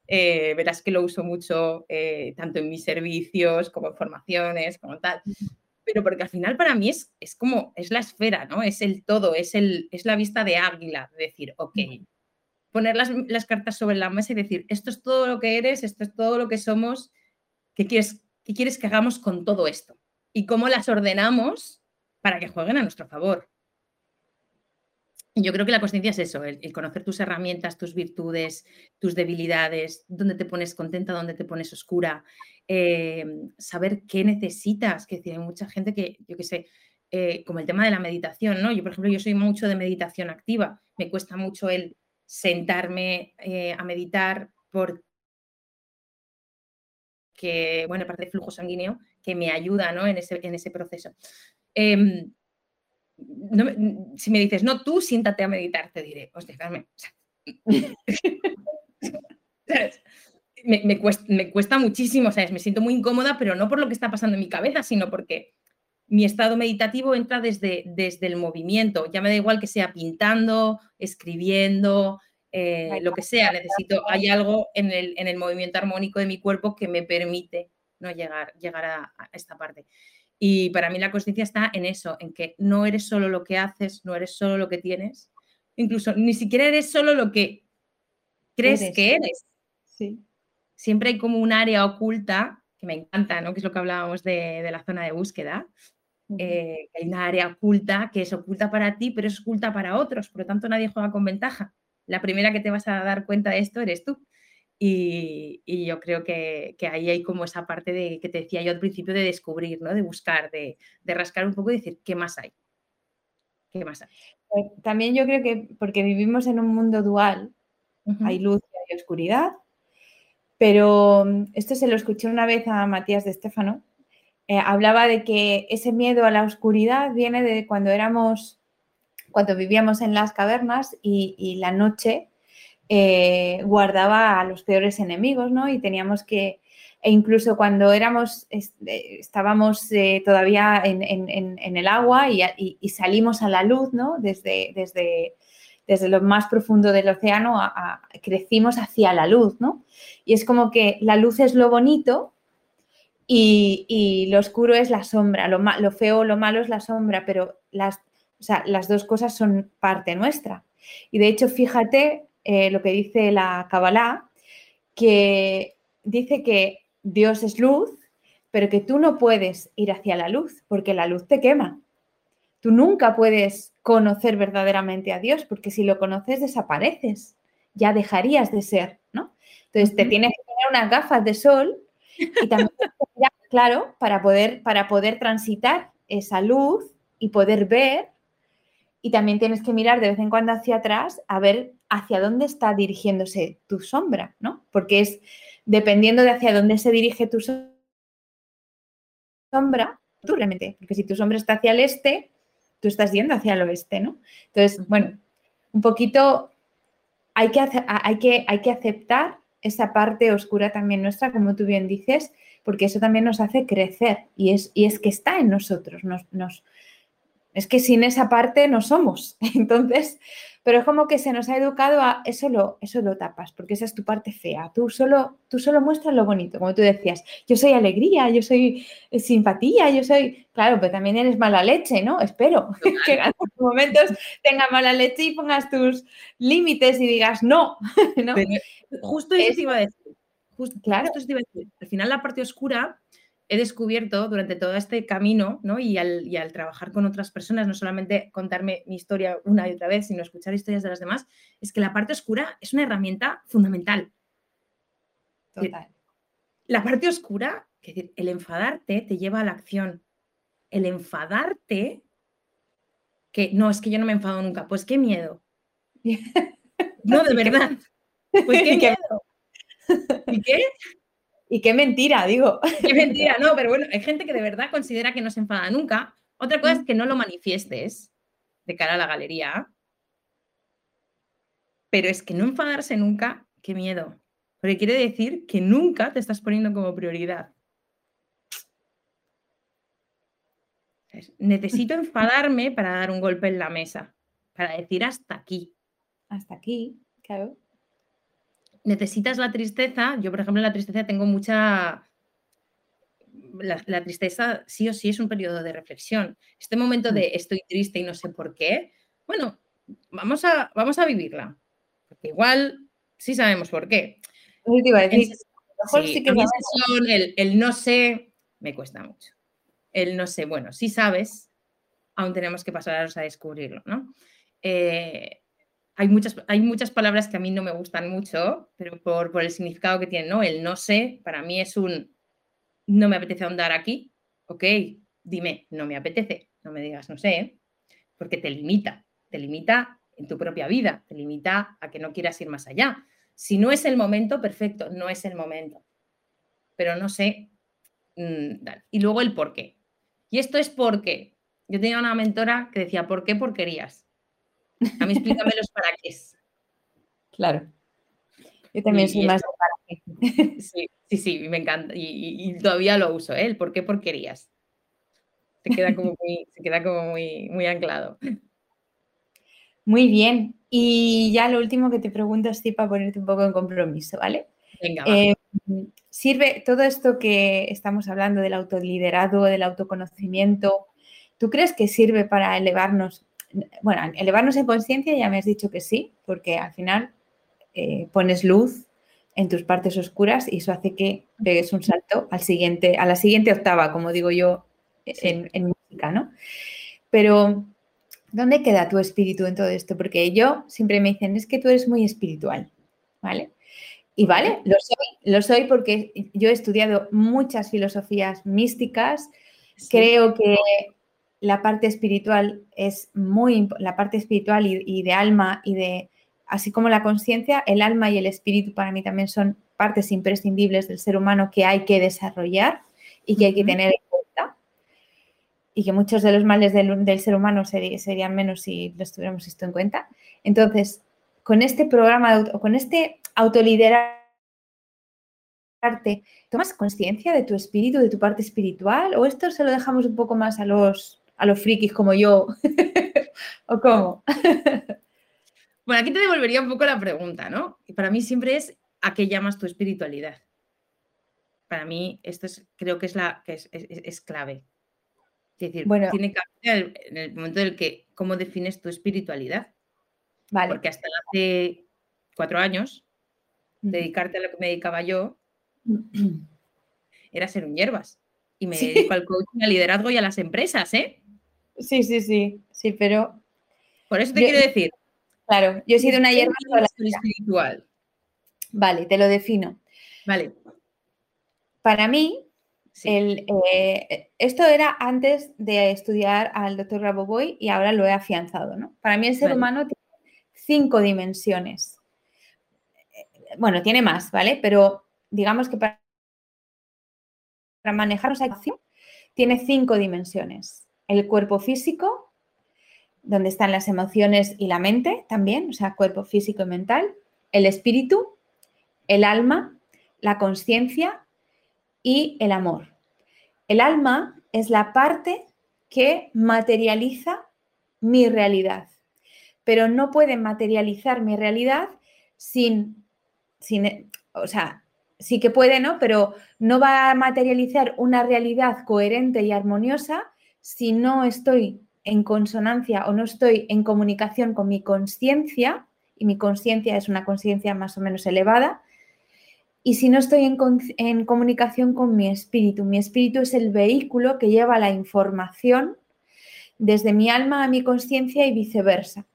Eh, verás que lo uso mucho eh, tanto en mis servicios como en formaciones, como tal. Pero porque al final para mí es, es como, es la esfera, ¿no? Es el todo, es, el, es la vista de águila, decir, ok, poner las, cartas sobre la mesa y decir, esto es todo lo que eres, esto es todo lo que somos, ¿qué quieres, qué quieres que hagamos con todo esto? Y cómo las ordenamos para que jueguen a nuestro favor. Yo creo que la conciencia es eso, el, conocer tus herramientas, tus virtudes, tus debilidades, dónde te pones contenta, dónde te pones oscura, eh, saber qué necesitas, que hay mucha gente que, yo qué sé, eh, como el tema de la meditación, ¿no? Yo, por ejemplo, yo soy mucho de meditación activa, me cuesta mucho el sentarme eh, a meditar porque, bueno, aparte de flujo sanguíneo, que me ayuda ¿no? en, ese, en ese proceso. Em, si me dices, no, tú siéntate a meditar, te diré, hostia, Carmen. me, cuesta, me, cuesta, muchísimo. Me siento muy incómoda, pero no por lo que está pasando en mi cabeza, sino porque mi estado meditativo entra desde, desde el movimiento. Ya me da igual que sea pintando, escribiendo, eh, lo que sea. Necesito, hay algo en el, en el, movimiento armónico de mi cuerpo que me permite ¿no? llegar, llegar a, esta parte. Y para mí la conciencia está en eso, en que no eres solo lo que haces, no eres solo lo que tienes, incluso ni siquiera eres solo lo que crees que eres. Sí. Siempre hay como un área oculta, que me encanta, ¿no? que es lo que hablábamos de, de la zona de búsqueda, eh, hay una área oculta que es oculta para ti, pero es oculta para otros, por lo tanto nadie juega con ventaja. La primera que te vas a dar cuenta de esto eres tú. Y, yo creo que, ahí hay como esa parte de que te decía yo al principio de descubrir, ¿no? de buscar, de, rascar un poco y decir, ¿qué más hay? ¿Qué más hay? Eh, también yo creo que porque vivimos en un mundo dual, hay luz y hay oscuridad, pero mm, esto se lo escuché una vez a Matías de Estefano, eh, hablaba de que ese miedo a la oscuridad viene de cuando éramos, cuando vivíamos en las cavernas y, la noche eh, guardaba a los peores enemigos, ¿no? Y teníamos que, e incluso cuando éramos, eh, estábamos todavía en, el agua y, salimos a la luz, ¿no? Desde, desde, desde lo más profundo del océano crecimos hacia la luz, ¿no? Y es como que la luz es lo bonito, y, lo oscuro es la sombra, lo, lo, feo, lo malo es la sombra, pero las, las dos cosas son parte nuestra. Y de hecho, fíjate eh, lo que dice la Kabbalah, que dice que Dios es luz, pero que tú no puedes ir hacia la luz, porque la luz te quema. Tú nunca puedes conocer verdaderamente a Dios, porque si lo conoces desapareces, ya dejarías de ser, ¿no? Entonces te tienes que poner unas gafas de sol y también, claro, para poder, para poder transitar esa luz y poder ver. Y también tienes que mirar de vez en cuando hacia atrás a ver hacia dónde está dirigiéndose tu sombra, ¿no? Porque es dependiendo de hacia dónde se dirige tu sombra, tú realmente, porque si tu sombra está hacia el este, tú estás yendo hacia el oeste, ¿no? Entonces, bueno, un poquito hay que, hay que, hay que aceptar esa parte oscura también nuestra, como tú bien dices, porque eso también nos hace crecer y es, y es que está en nosotros, nos, nos, es que sin esa parte no somos. Entonces, pero es como que se nos ha educado a eso lo, eso lo tapas, porque esa es tu parte fea. Tú solo, tú solo muestras lo bonito, como tú decías. Yo soy alegría, yo soy eh, simpatía, yo soy. Claro, pero también eres mala leche, ¿no? Espero que en algunos momentos tengas mala leche y pongas tus límites y digas no. justo eso te iba a decir. claro. Justo eso te iba a decir. Al final, la parte oscura he descubierto durante todo este camino, ¿no? Y al, trabajar con otras personas, no solamente contarme mi historia una y otra vez, sino escuchar historias de las demás, es que la parte oscura es una herramienta fundamental. Total. La parte oscura, es decir, el enfadarte te lleva a la acción. El enfadarte, que no, es que yo no me enfado nunca, pues qué miedo. No, de verdad. Pues qué miedo. ¿Y qué? Y qué mentira, digo. Qué mentira, no, pero bueno, hay gente que de verdad considera que no se enfada nunca. Otra cosa es que no lo manifiestes de cara a la galería. Pero es que no enfadarse nunca, qué miedo. Porque quiere decir que nunca te estás poniendo como prioridad. Necesito enfadarme para dar un golpe en la mesa, para decir hasta aquí. Hasta aquí, claro necesitas la tristeza. Yo, por ejemplo, en la tristeza tengo mucha... La, tristeza sí o sí es un periodo de reflexión. Este momento de mm. estoy triste y no sé por qué, bueno, vamos a, vamos a vivirla. Porque igual sí sabemos por qué. el, el no sé me cuesta mucho. El no sé, bueno, sí sabes, aún tenemos que pasaros a descubrirlo, ¿no? Eh, hay muchas, hay muchas palabras que a mí no me gustan mucho, pero por, por, el significado que tienen, ¿no? El no sé, para mí es un no me apetece ahondar aquí, ok, dime, no me apetece, no me digas no sé, porque te limita, te limita en tu propia vida, te limita a que no quieras ir más allá. Si no es el momento, perfecto, no es el momento, pero no sé. Mm, y luego el por qué. Y esto es porque yo tenía una mentora que decía, ¿por qué porquerías? A mí explícame los para qué. Claro. Yo también soy más de para qué. Sí, sí, sí, me encanta. Y, todavía lo uso, ¿eh? El por qué porquerías. Se queda como muy, se queda como muy, muy anclado. Muy bien. Y ya lo último que te pregunto, sí, para ponerte un poco en compromiso, ¿vale? Venga. Eh, sirve todo esto que estamos hablando del autoliderado, del autoconocimiento, ¿tú crees que sirve para elevarnos bueno, elevarnos en conciencia ya me has dicho que sí, porque al final eh, pones luz en tus partes oscuras y eso hace que pegues un salto al siguiente, a la siguiente octava, como digo yo en, música, ¿no? Pero, ¿dónde queda tu espíritu en todo esto? Porque yo siempre me dicen, es que tú eres muy espiritual, ¿vale? Y vale, lo soy, lo soy porque yo he estudiado muchas filosofías místicas, creo que la parte espiritual es muy, la parte espiritual y, de alma y de, así como la conciencia, el alma y el espíritu para mí también son partes imprescindibles del ser humano que hay que desarrollar y que hay que tener en cuenta. Y que muchos de los males del, ser humano serían menos si los tuviéramos esto en cuenta. Entonces, con este programa, con este autoliderarte, ¿tomas conciencia de tu espíritu, de tu parte espiritual? ¿O esto se lo dejamos un poco más a los a los frikis como yo? ¿O cómo? bueno, aquí te devolvería un poco la pregunta, ¿no? Y para mí siempre es ¿a qué llamas tu espiritualidad? Para mí esto es, creo que es, la, que es, clave. Es decir, bueno, tiene que haber en el momento en el que, ¿cómo defines tu espiritualidad? Vale. Porque hasta hace cuatro años, dedicarte a lo que me dedicaba yo era ser un hierbas. Y me dedico al coaching, al liderazgo y a las empresas, ¿eh? Sí, sí, sí, sí, pero... Por eso te quiero decir. Claro, yo he sido una hierba espiritual. Vale, te lo defino. Vale. Para mí, eh, esto era antes de estudiar al doctor Raboboy y ahora lo he afianzado, ¿no? Para mí el ser humano tiene cinco dimensiones. Bueno, tiene más, ¿vale? Pero digamos que para, para manejar esa acción tiene cinco dimensiones el cuerpo físico, donde están las emociones y la mente también, o sea, cuerpo físico y mental, el espíritu, el alma, la conciencia y el amor. El alma es la parte que materializa mi realidad, pero no puede materializar mi realidad sin, sin o sea, sí que puede, ¿no? Pero no va a materializar una realidad coherente y armoniosa si no estoy en consonancia o no estoy en comunicación con mi conciencia, y mi conciencia es una conciencia más o menos elevada, y si no estoy en, comunicación con mi espíritu. Mi espíritu es el vehículo que lleva la información desde mi alma a mi conciencia y viceversa.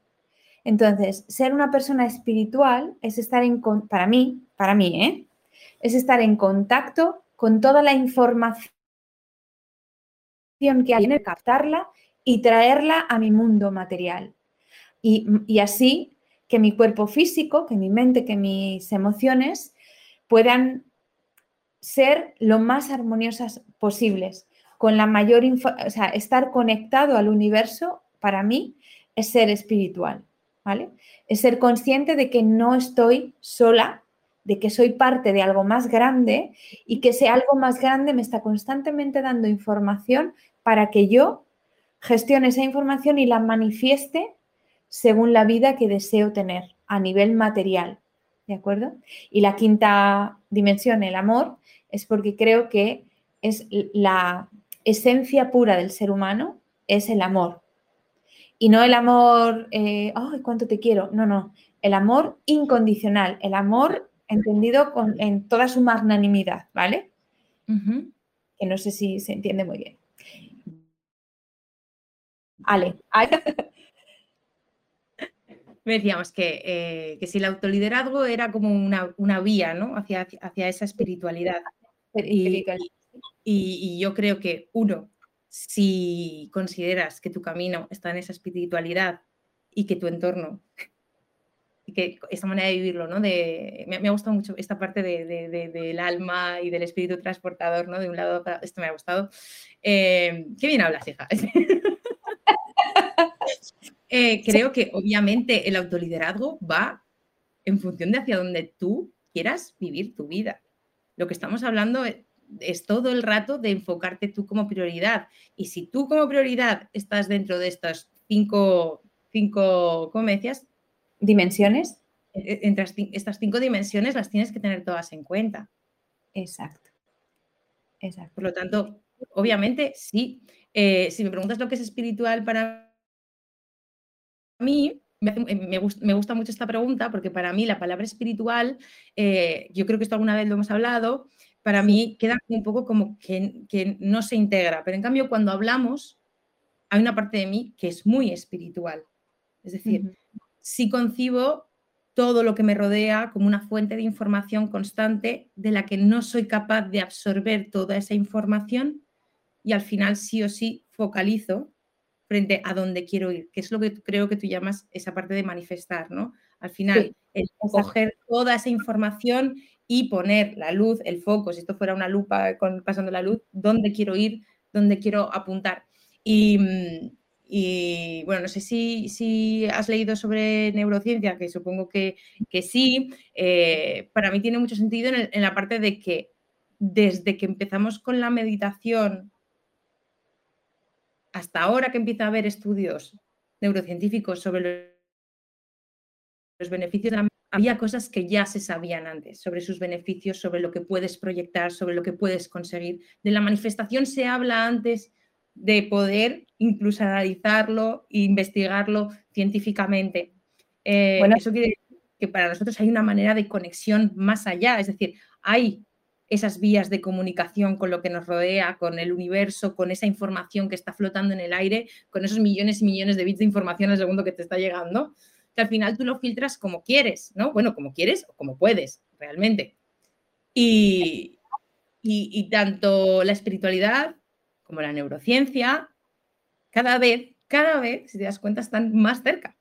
Entonces, ser una persona espiritual es estar en, para mí, para mí, ¿eh? es estar en contacto con toda la información que hay en el captarla y traerla a mi mundo material. Y, y, así que mi cuerpo físico, que mi mente, que mis emociones puedan ser lo más armoniosas posibles, con la mayor, o sea, estar conectado al universo, para mí, es ser espiritual, ¿vale? Es ser consciente de que no estoy sola de que soy parte de algo más grande y que ese algo más grande me está constantemente dando información para que yo gestione esa información y la manifieste según la vida que deseo tener a nivel material. ¿De acuerdo? Y la quinta dimensión, el amor, es porque creo que es la esencia pura del ser humano, es el amor. Y no el amor, eh, ¡ay, cuánto te quiero! No, no. El amor incondicional, el amor entendido con, en toda su magnanimidad, ¿vale? Que no sé si se entiende muy bien. Ale. Me decíamos eh, que, si el autoliderazgo era como una, vía ¿no? hacia, hacia esa espiritualidad. Y, y, yo creo que, uno, si consideras que tu camino está en esa espiritualidad y que tu entorno que esta manera de vivirlo, ¿no? De, me, ha gustado mucho esta parte de, del alma y del espíritu transportador, ¿no? De un lado para... Esto me ha gustado. Eh, qué bien hablas, hija. Eh, creo que obviamente el autoliderazgo va en función de hacia donde tú quieras vivir tu vida. Lo que estamos hablando es, es todo el rato de enfocarte tú como prioridad. Y si tú como prioridad estás dentro de estas cinco, cinco ¿cómo? Dimensiones. E, entre estas cinco dimensiones las tienes que tener todas en cuenta. Exacto. Exacto. Por lo tanto, obviamente, sí. Eh, si me preguntas lo que es espiritual para mí, me, gusta, mucho esta pregunta porque para mí la palabra espiritual, eh, yo creo que esto alguna vez lo hemos hablado, para mí queda un poco como que, no se integra, pero en cambio cuando hablamos, hay una parte de mí que es muy espiritual. Es decir, si concibo todo lo que me rodea como una fuente de información constante de la que no soy capaz de absorber toda esa información y al final sí o sí focalizo frente a dónde quiero ir, que es lo que creo que tú llamas esa parte de manifestar, ¿no? Al final, el coger toda esa información y poner la luz, el foco, si esto fuera una lupa con, pasando la luz, dónde quiero ir, dónde quiero apuntar. Y, mm, y bueno, no sé si, si has leído sobre neurociencia, que supongo que, sí. Eh, para mí tiene mucho sentido en, la parte de que desde que empezamos con la meditación hasta ahora que empieza a haber estudios neurocientíficos sobre los beneficios de la había cosas que ya se sabían antes sobre sus beneficios, sobre lo que puedes proyectar, sobre lo que puedes conseguir. De la manifestación se habla antes de poder incluso analizarlo e investigarlo científicamente. Eh, bueno, eso quiere decir que para nosotros hay una manera de conexión más allá, es decir, hay esas vías de comunicación con lo que nos rodea, con el universo, con esa información que está flotando en el aire, con esos millones y millones de bits de información al segundo que te está llegando, que al final tú lo filtras como quieres, ¿no? Bueno, como quieres o como puedes, realmente. y, y tanto la espiritualidad como la neurociencia, cada vez, cada vez, si te das cuenta, están más cerca.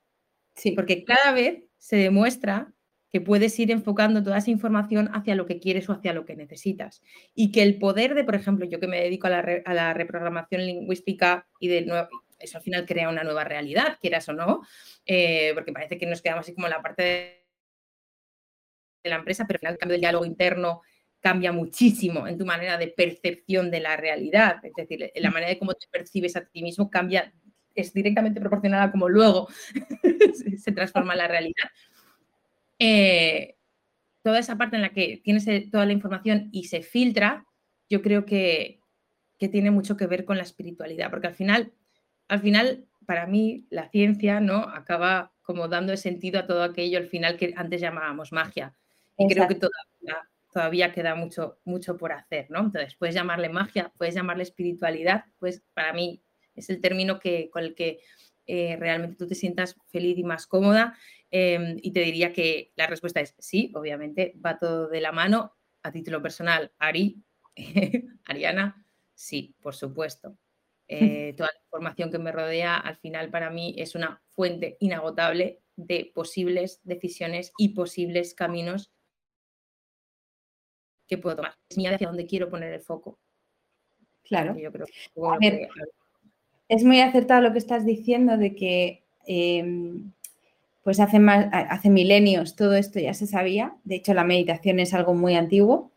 Sí. Porque cada vez se demuestra que puedes ir enfocando toda esa información hacia lo que quieres o hacia lo que necesitas. Y que el poder de, por ejemplo, yo que me dedico a la, reprogramación lingüística y de nuevo, eso al final crea una nueva realidad, quieras o no, eh, porque parece que nos quedamos así como en la parte de, la empresa, pero al final el cambio del diálogo interno cambia muchísimo en tu manera de percepción de la realidad. Es decir, la manera de cómo te percibes a ti mismo cambia, es directamente proporcional a cómo luego se transforma la realidad. Eh, toda esa parte en la que tienes eh, toda la información y se filtra, yo creo que, que tiene mucho que ver con la espiritualidad, porque al final, al final, para mí, la ciencia ¿no? acaba como dando sentido a todo aquello al final que antes llamábamos magia. Y creo que todavía, queda mucho, mucho por hacer, ¿no? Entonces, puedes llamarle magia, puedes llamarle espiritualidad, pues para mí es el término que, con el que eh, realmente tú te sientas feliz y más cómoda. Em, y te diría que la respuesta es sí, obviamente, va todo de la mano. A título personal, Ari, Ariana, sí, por supuesto. Eh, toda la información que me rodea al final para mí es una fuente inagotable de posibles decisiones y posibles caminos que puedo tomar. Es mía hacia dónde quiero poner el foco. Claro. es muy acertado lo que estás diciendo de que em, pues hace, más, hace milenios todo esto ya se sabía. De hecho, la meditación es algo muy antiguo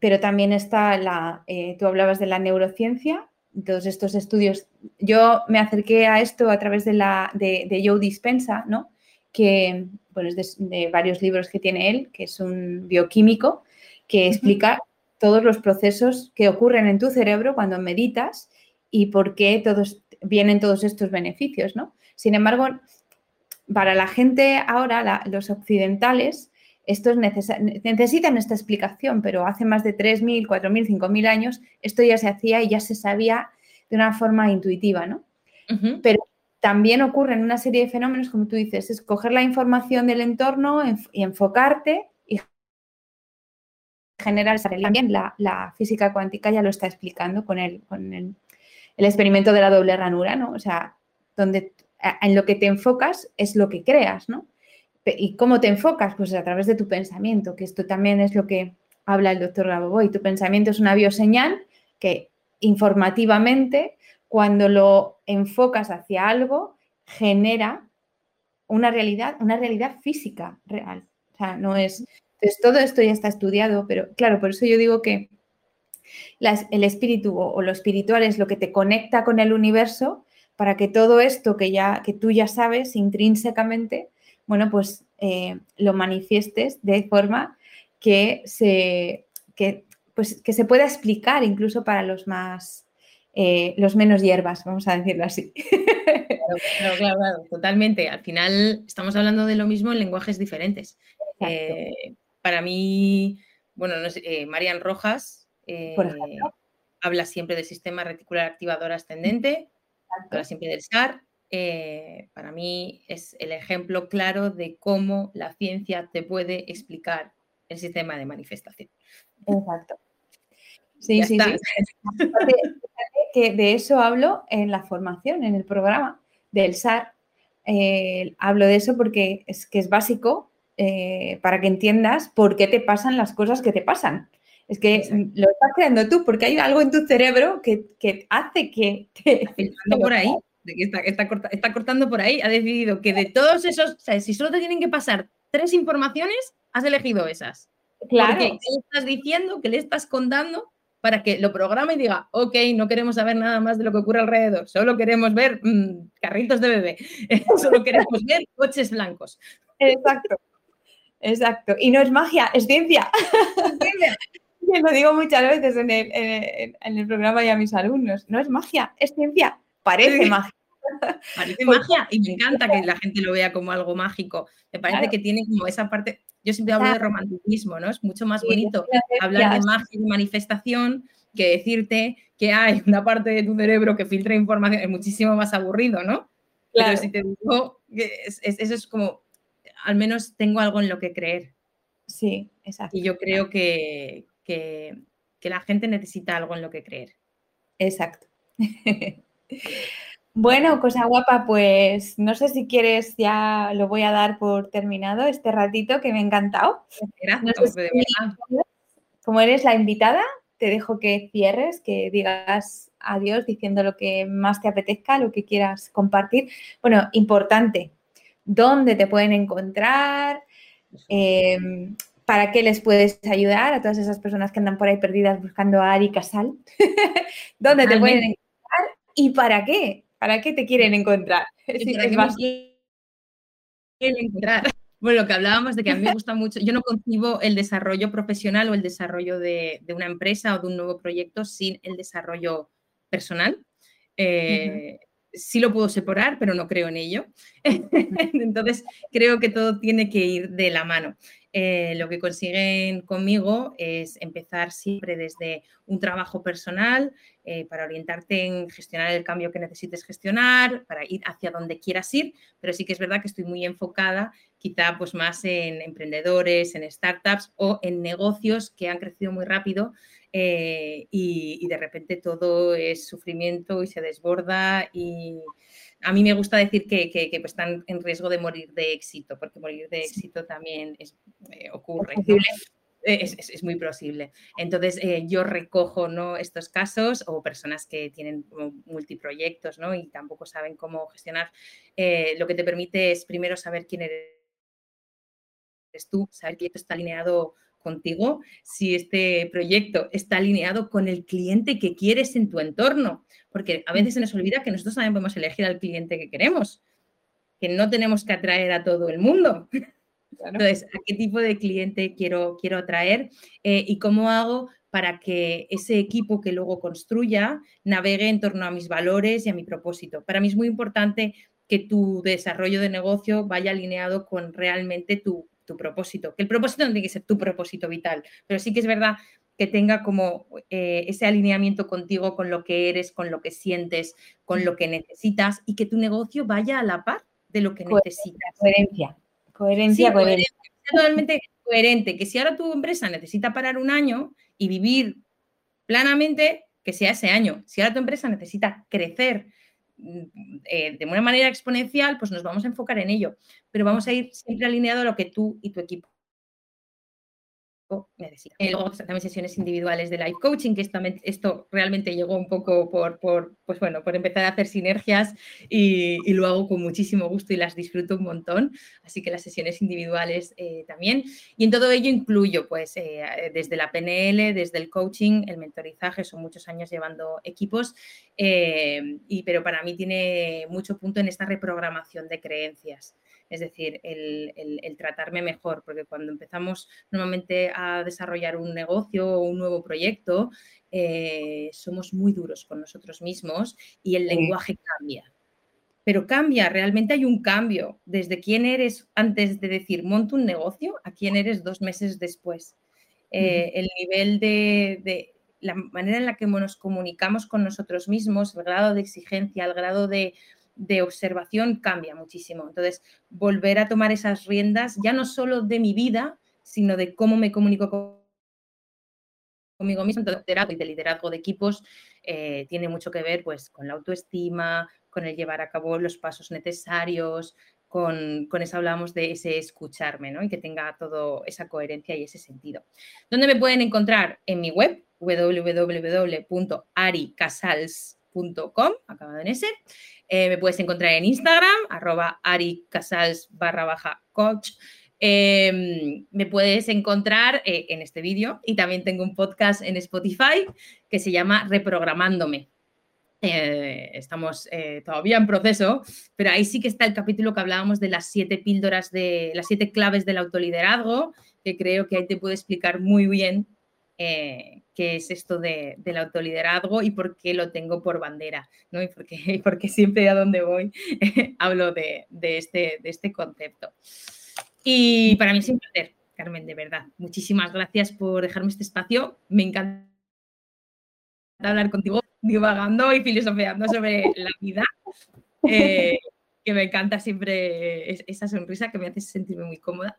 pero también está la, eh, tú hablabas de la neurociencia, todos estos estudios. Yo me acerqué a esto a través de, la, de, de Joe Dispensa, ¿no? que bueno, es de, varios libros que tiene él, que es un bioquímico, que explica todos los procesos que ocurren en tu cerebro cuando meditas y por qué todos, vienen todos estos beneficios. ¿no? Sin embargo, para la gente ahora, los occidentales, estos necesitan esta explicación, pero hace más de 3.000, 4.000, 5.000 años esto ya se hacía y ya se sabía de una forma intuitiva, ¿no? Pero también ocurren una serie de fenómenos, como tú dices, es coger la información del entorno y enfocarte y generar también la, la, física cuántica ya lo está explicando con el, con el, experimento de la doble ranura, ¿no? O sea, donde en lo que te enfocas es lo que creas, ¿no? ¿Y cómo te enfocas? Pues a través de tu pensamiento, que esto también es lo que habla el doctor Gaboboy. Tu pensamiento es una bioseñal que informativamente, cuando lo enfocas hacia algo, genera una realidad, una realidad física real. O sea, no es. Entonces, todo esto ya está estudiado, pero claro, por eso yo digo que el espíritu o, lo espiritual es lo que te conecta con el universo para que todo esto que ya que tú ya sabes intrínsecamente bueno, pues eh, lo manifiestes de forma que se, pues, que se pueda explicar incluso para los más, eh, los menos hierbas, vamos a decirlo así. Claro, claro, claro, totalmente. Al final estamos hablando de lo mismo en lenguajes diferentes. Eh, para mí, bueno, no sé, Marian Rojas habla siempre del sistema reticular activador ascendente, habla siempre del SAR, eh, para mí es el ejemplo claro de cómo la ciencia te puede explicar el sistema de manifestación. Exacto. Sí, sí, sí. Que de eso hablo en la formación, en el programa del SAR. Eh, hablo de eso porque es que es básico eh, para que entiendas por qué te pasan las cosas que te pasan. Es que lo estás creando tú porque hay algo en tu cerebro que, hace que te... por ahí que está, cortando por ahí, ha decidido que de todos esos, o sea, si solo te tienen que pasar tres informaciones, has elegido esas. Claro. ¿qué le estás diciendo? ¿Qué le estás contando? Para que lo programa y diga, ok, no queremos saber nada más de lo que ocurre alrededor, solo queremos ver mm, carritos de bebé, solo queremos ver coches blancos. Exacto, exacto. Y no es magia, es ciencia. Lo digo muchas veces en el, en el programa y a mis alumnos, no es magia, es ciencia, parece magia. Parece magia y me encanta que la gente lo vea como algo mágico. Me parece que tiene como esa parte, yo siempre hablo de romanticismo, ¿no? Es mucho más bonito hablar de magia y manifestación que decirte que hay una parte de tu cerebro que filtra información, es muchísimo más aburrido, ¿no? Claro. Pero si te digo, eso es como, al menos tengo algo en lo que creer. Sí, exacto. Y yo creo que, que la gente necesita algo en lo que creer. Exacto. Bueno, cosa guapa, pues no sé si quieres, ya lo voy a dar por terminado este ratito que me ha encantado. Gracias. como eres la invitada, te dejo que cierres, que digas adiós diciendo lo que más te apetezca, lo que quieras compartir. Bueno, importante, ¿dónde te pueden encontrar? Em, ¿Para qué les puedes ayudar a todas esas personas que andan por ahí perdidas buscando a Ari Casal? ¿Dónde te pueden encontrar? ¿Y para qué? ¿Para qué te quieren encontrar? encontrar? Bueno, lo que hablábamos de que a mí me gusta mucho, yo no concibo el desarrollo profesional o el desarrollo de, una empresa o de un nuevo proyecto sin el desarrollo personal. Eh, sí lo puedo separar, pero no creo en ello. Entonces, creo que todo tiene que ir de la mano. Eh, lo que consiguen conmigo es empezar siempre desde un trabajo personal eh, para orientarte en gestionar el cambio que necesites gestionar, para ir hacia donde quieras ir, pero sí que es verdad que estoy muy enfocada quizá pues más en emprendedores, en startups o en negocios que han crecido muy rápido eh, y, de repente todo es sufrimiento y se desborda y a mí me gusta decir que, pues, están en riesgo de morir de éxito, porque morir de éxito también es, eh, ocurre. Es, muy posible. Entonces, eh, yo recojo ¿no? estos casos o personas que tienen multiproyectos ¿no? y tampoco saben cómo gestionar. lo que te permite es primero saber quién eres tú, saber que esto está alineado contigo, si este proyecto está alineado con el cliente que quieres en tu entorno, porque a veces se nos olvida que nosotros también podemos elegir al cliente que queremos, que no tenemos que atraer a todo el mundo. Entonces, ¿a qué tipo de cliente quiero, quiero atraer eh, y cómo hago para que ese equipo que luego construya navegue en torno a mis valores y a mi propósito? Para mí es muy importante que tu desarrollo de negocio vaya alineado con realmente tu, tu propósito. Que el propósito no tiene que ser tu propósito vital, pero sí que es verdad que tenga como eh, ese alineamiento contigo, con lo que eres, con lo que sientes, con lo que necesitas y que tu negocio vaya a la par de lo que necesitas. Coherencia. Coherencia, coherencia. Totalmente coherente. Que si ahora tu empresa necesita parar un año y vivir planamente, que sea ese año. Si ahora tu empresa necesita crecer eh, de una manera exponencial, pues nos vamos a enfocar en ello, pero vamos a ir siempre alineado a lo que tú y tu equipo necesita. Eh, luego también sesiones individuales de life coaching, que esto, realmente llegó un poco por, pues bueno, por empezar a hacer sinergias y, lo hago con muchísimo gusto y las disfruto un montón. Así que las sesiones individuales eh, también. Y en todo ello incluyo, pues, eh, desde la PNL, desde el coaching, el mentorizaje, son muchos años llevando equipos, y, pero para mí tiene mucho punto en esta reprogramación de creencias es decir, el, tratarme mejor, porque cuando empezamos normalmente a desarrollar un negocio o un nuevo proyecto, eh, somos muy duros con nosotros mismos y el lenguaje cambia. Pero cambia, realmente hay un cambio desde quién eres antes de decir monto un negocio a quién eres dos meses después. Eh, el nivel de, de, la manera en la que nos comunicamos con nosotros mismos, el grado de exigencia, el grado de de observación cambia muchísimo. Entonces, volver a tomar esas riendas, ya no solo de mi vida, sino de cómo me comunico conmigo mismo, liderazgo y de liderazgo de equipos eh, tiene mucho que ver pues, con la autoestima, con el llevar a cabo los pasos necesarios, con, con, eso hablamos de ese escucharme, ¿no? Y que tenga todo esa coherencia y ese sentido. ¿Dónde me pueden encontrar? En mi web, www.aricasals.com, acabado en ese. Eh, me puedes encontrar en Instagram, arroba aricasals barra baja coach. Em, me puedes encontrar eh, en este vídeo y también tengo un podcast en Spotify que se llama Reprogramándome. Eh, estamos todavía en proceso, pero ahí sí que está el capítulo que hablábamos de las siete píldoras de las siete claves del autoliderazgo, que creo que ahí te puedo explicar muy bien qué es esto de, del autoliderazgo y por qué lo tengo por bandera, ¿no? Y porque, porque siempre a donde voy hablo de, este, de este concepto. Y para mí es un placer, Carmen, de verdad. Muchísimas gracias por dejarme este espacio. Me encanta hablar contigo, divagando y filosofeando sobre la vida. Eh, que me encanta siempre esa sonrisa que me hace sentirme muy cómoda.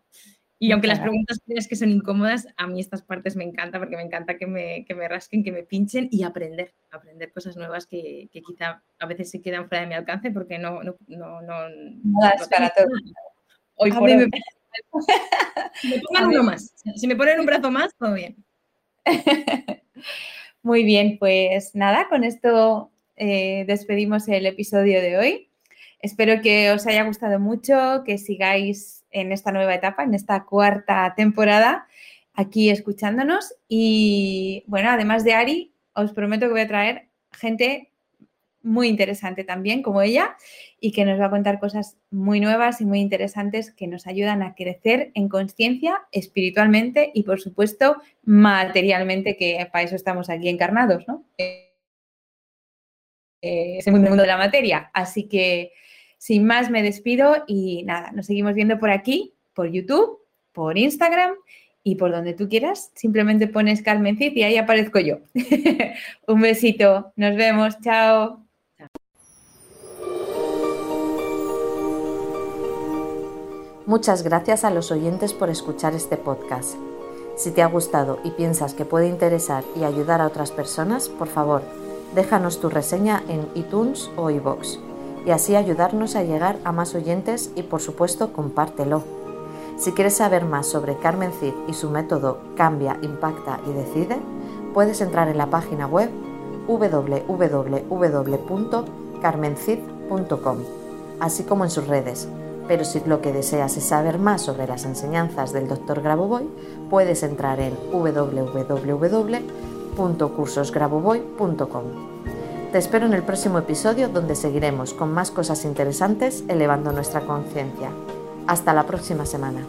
Y aunque las preguntas que son incómodas, a mí estas partes me encanta porque me encanta que me, que me rasquen, que me pinchen y aprender, aprender cosas nuevas que, que, quizá a veces se quedan fuera de mi alcance porque no... no, no, no, no para todo. Hoy por. Me... me pongan uno más. Si me ponen un brazo más, todo bien. Muy bien, pues nada, con esto eh, despedimos el episodio de hoy. Espero que os haya gustado mucho, que sigáis en esta nueva etapa, en esta cuarta temporada aquí escuchándonos. Y bueno, además de Ari, os prometo que voy a traer gente muy interesante también, como ella, y que nos va a contar cosas muy nuevas y muy interesantes que nos ayudan a crecer en conciencia, espiritualmente y, por supuesto, materialmente, que para eso estamos aquí encarnados, ¿no? Eh, es el mundo de la materia. Así que, sin más, me despido y nada, nos seguimos viendo por aquí, por YouTube, por Instagram y por donde tú quieras. Simplemente pones Carmen Cid y ahí aparezco yo. Un besito, nos vemos, chao. Muchas gracias a los oyentes por escuchar este podcast. Si te ha gustado y piensas que puede interesar y ayudar a otras personas, por favor, déjanos tu reseña en iTunes o iVoox y así ayudarnos a llegar a más oyentes y por supuesto compártelo. Si quieres saber más sobre Carmen Cid y su método Cambia, Impacta y Decide, puedes entrar en la página web www.carmencid.com, así como en sus redes pero si lo que deseas es saber más sobre las enseñanzas del Dr. Grabovoi, puedes entrar en www.cursosgrabovoi.com. Te espero en el próximo episodio donde seguiremos con más cosas interesantes elevando nuestra conciencia. Hasta la próxima semana.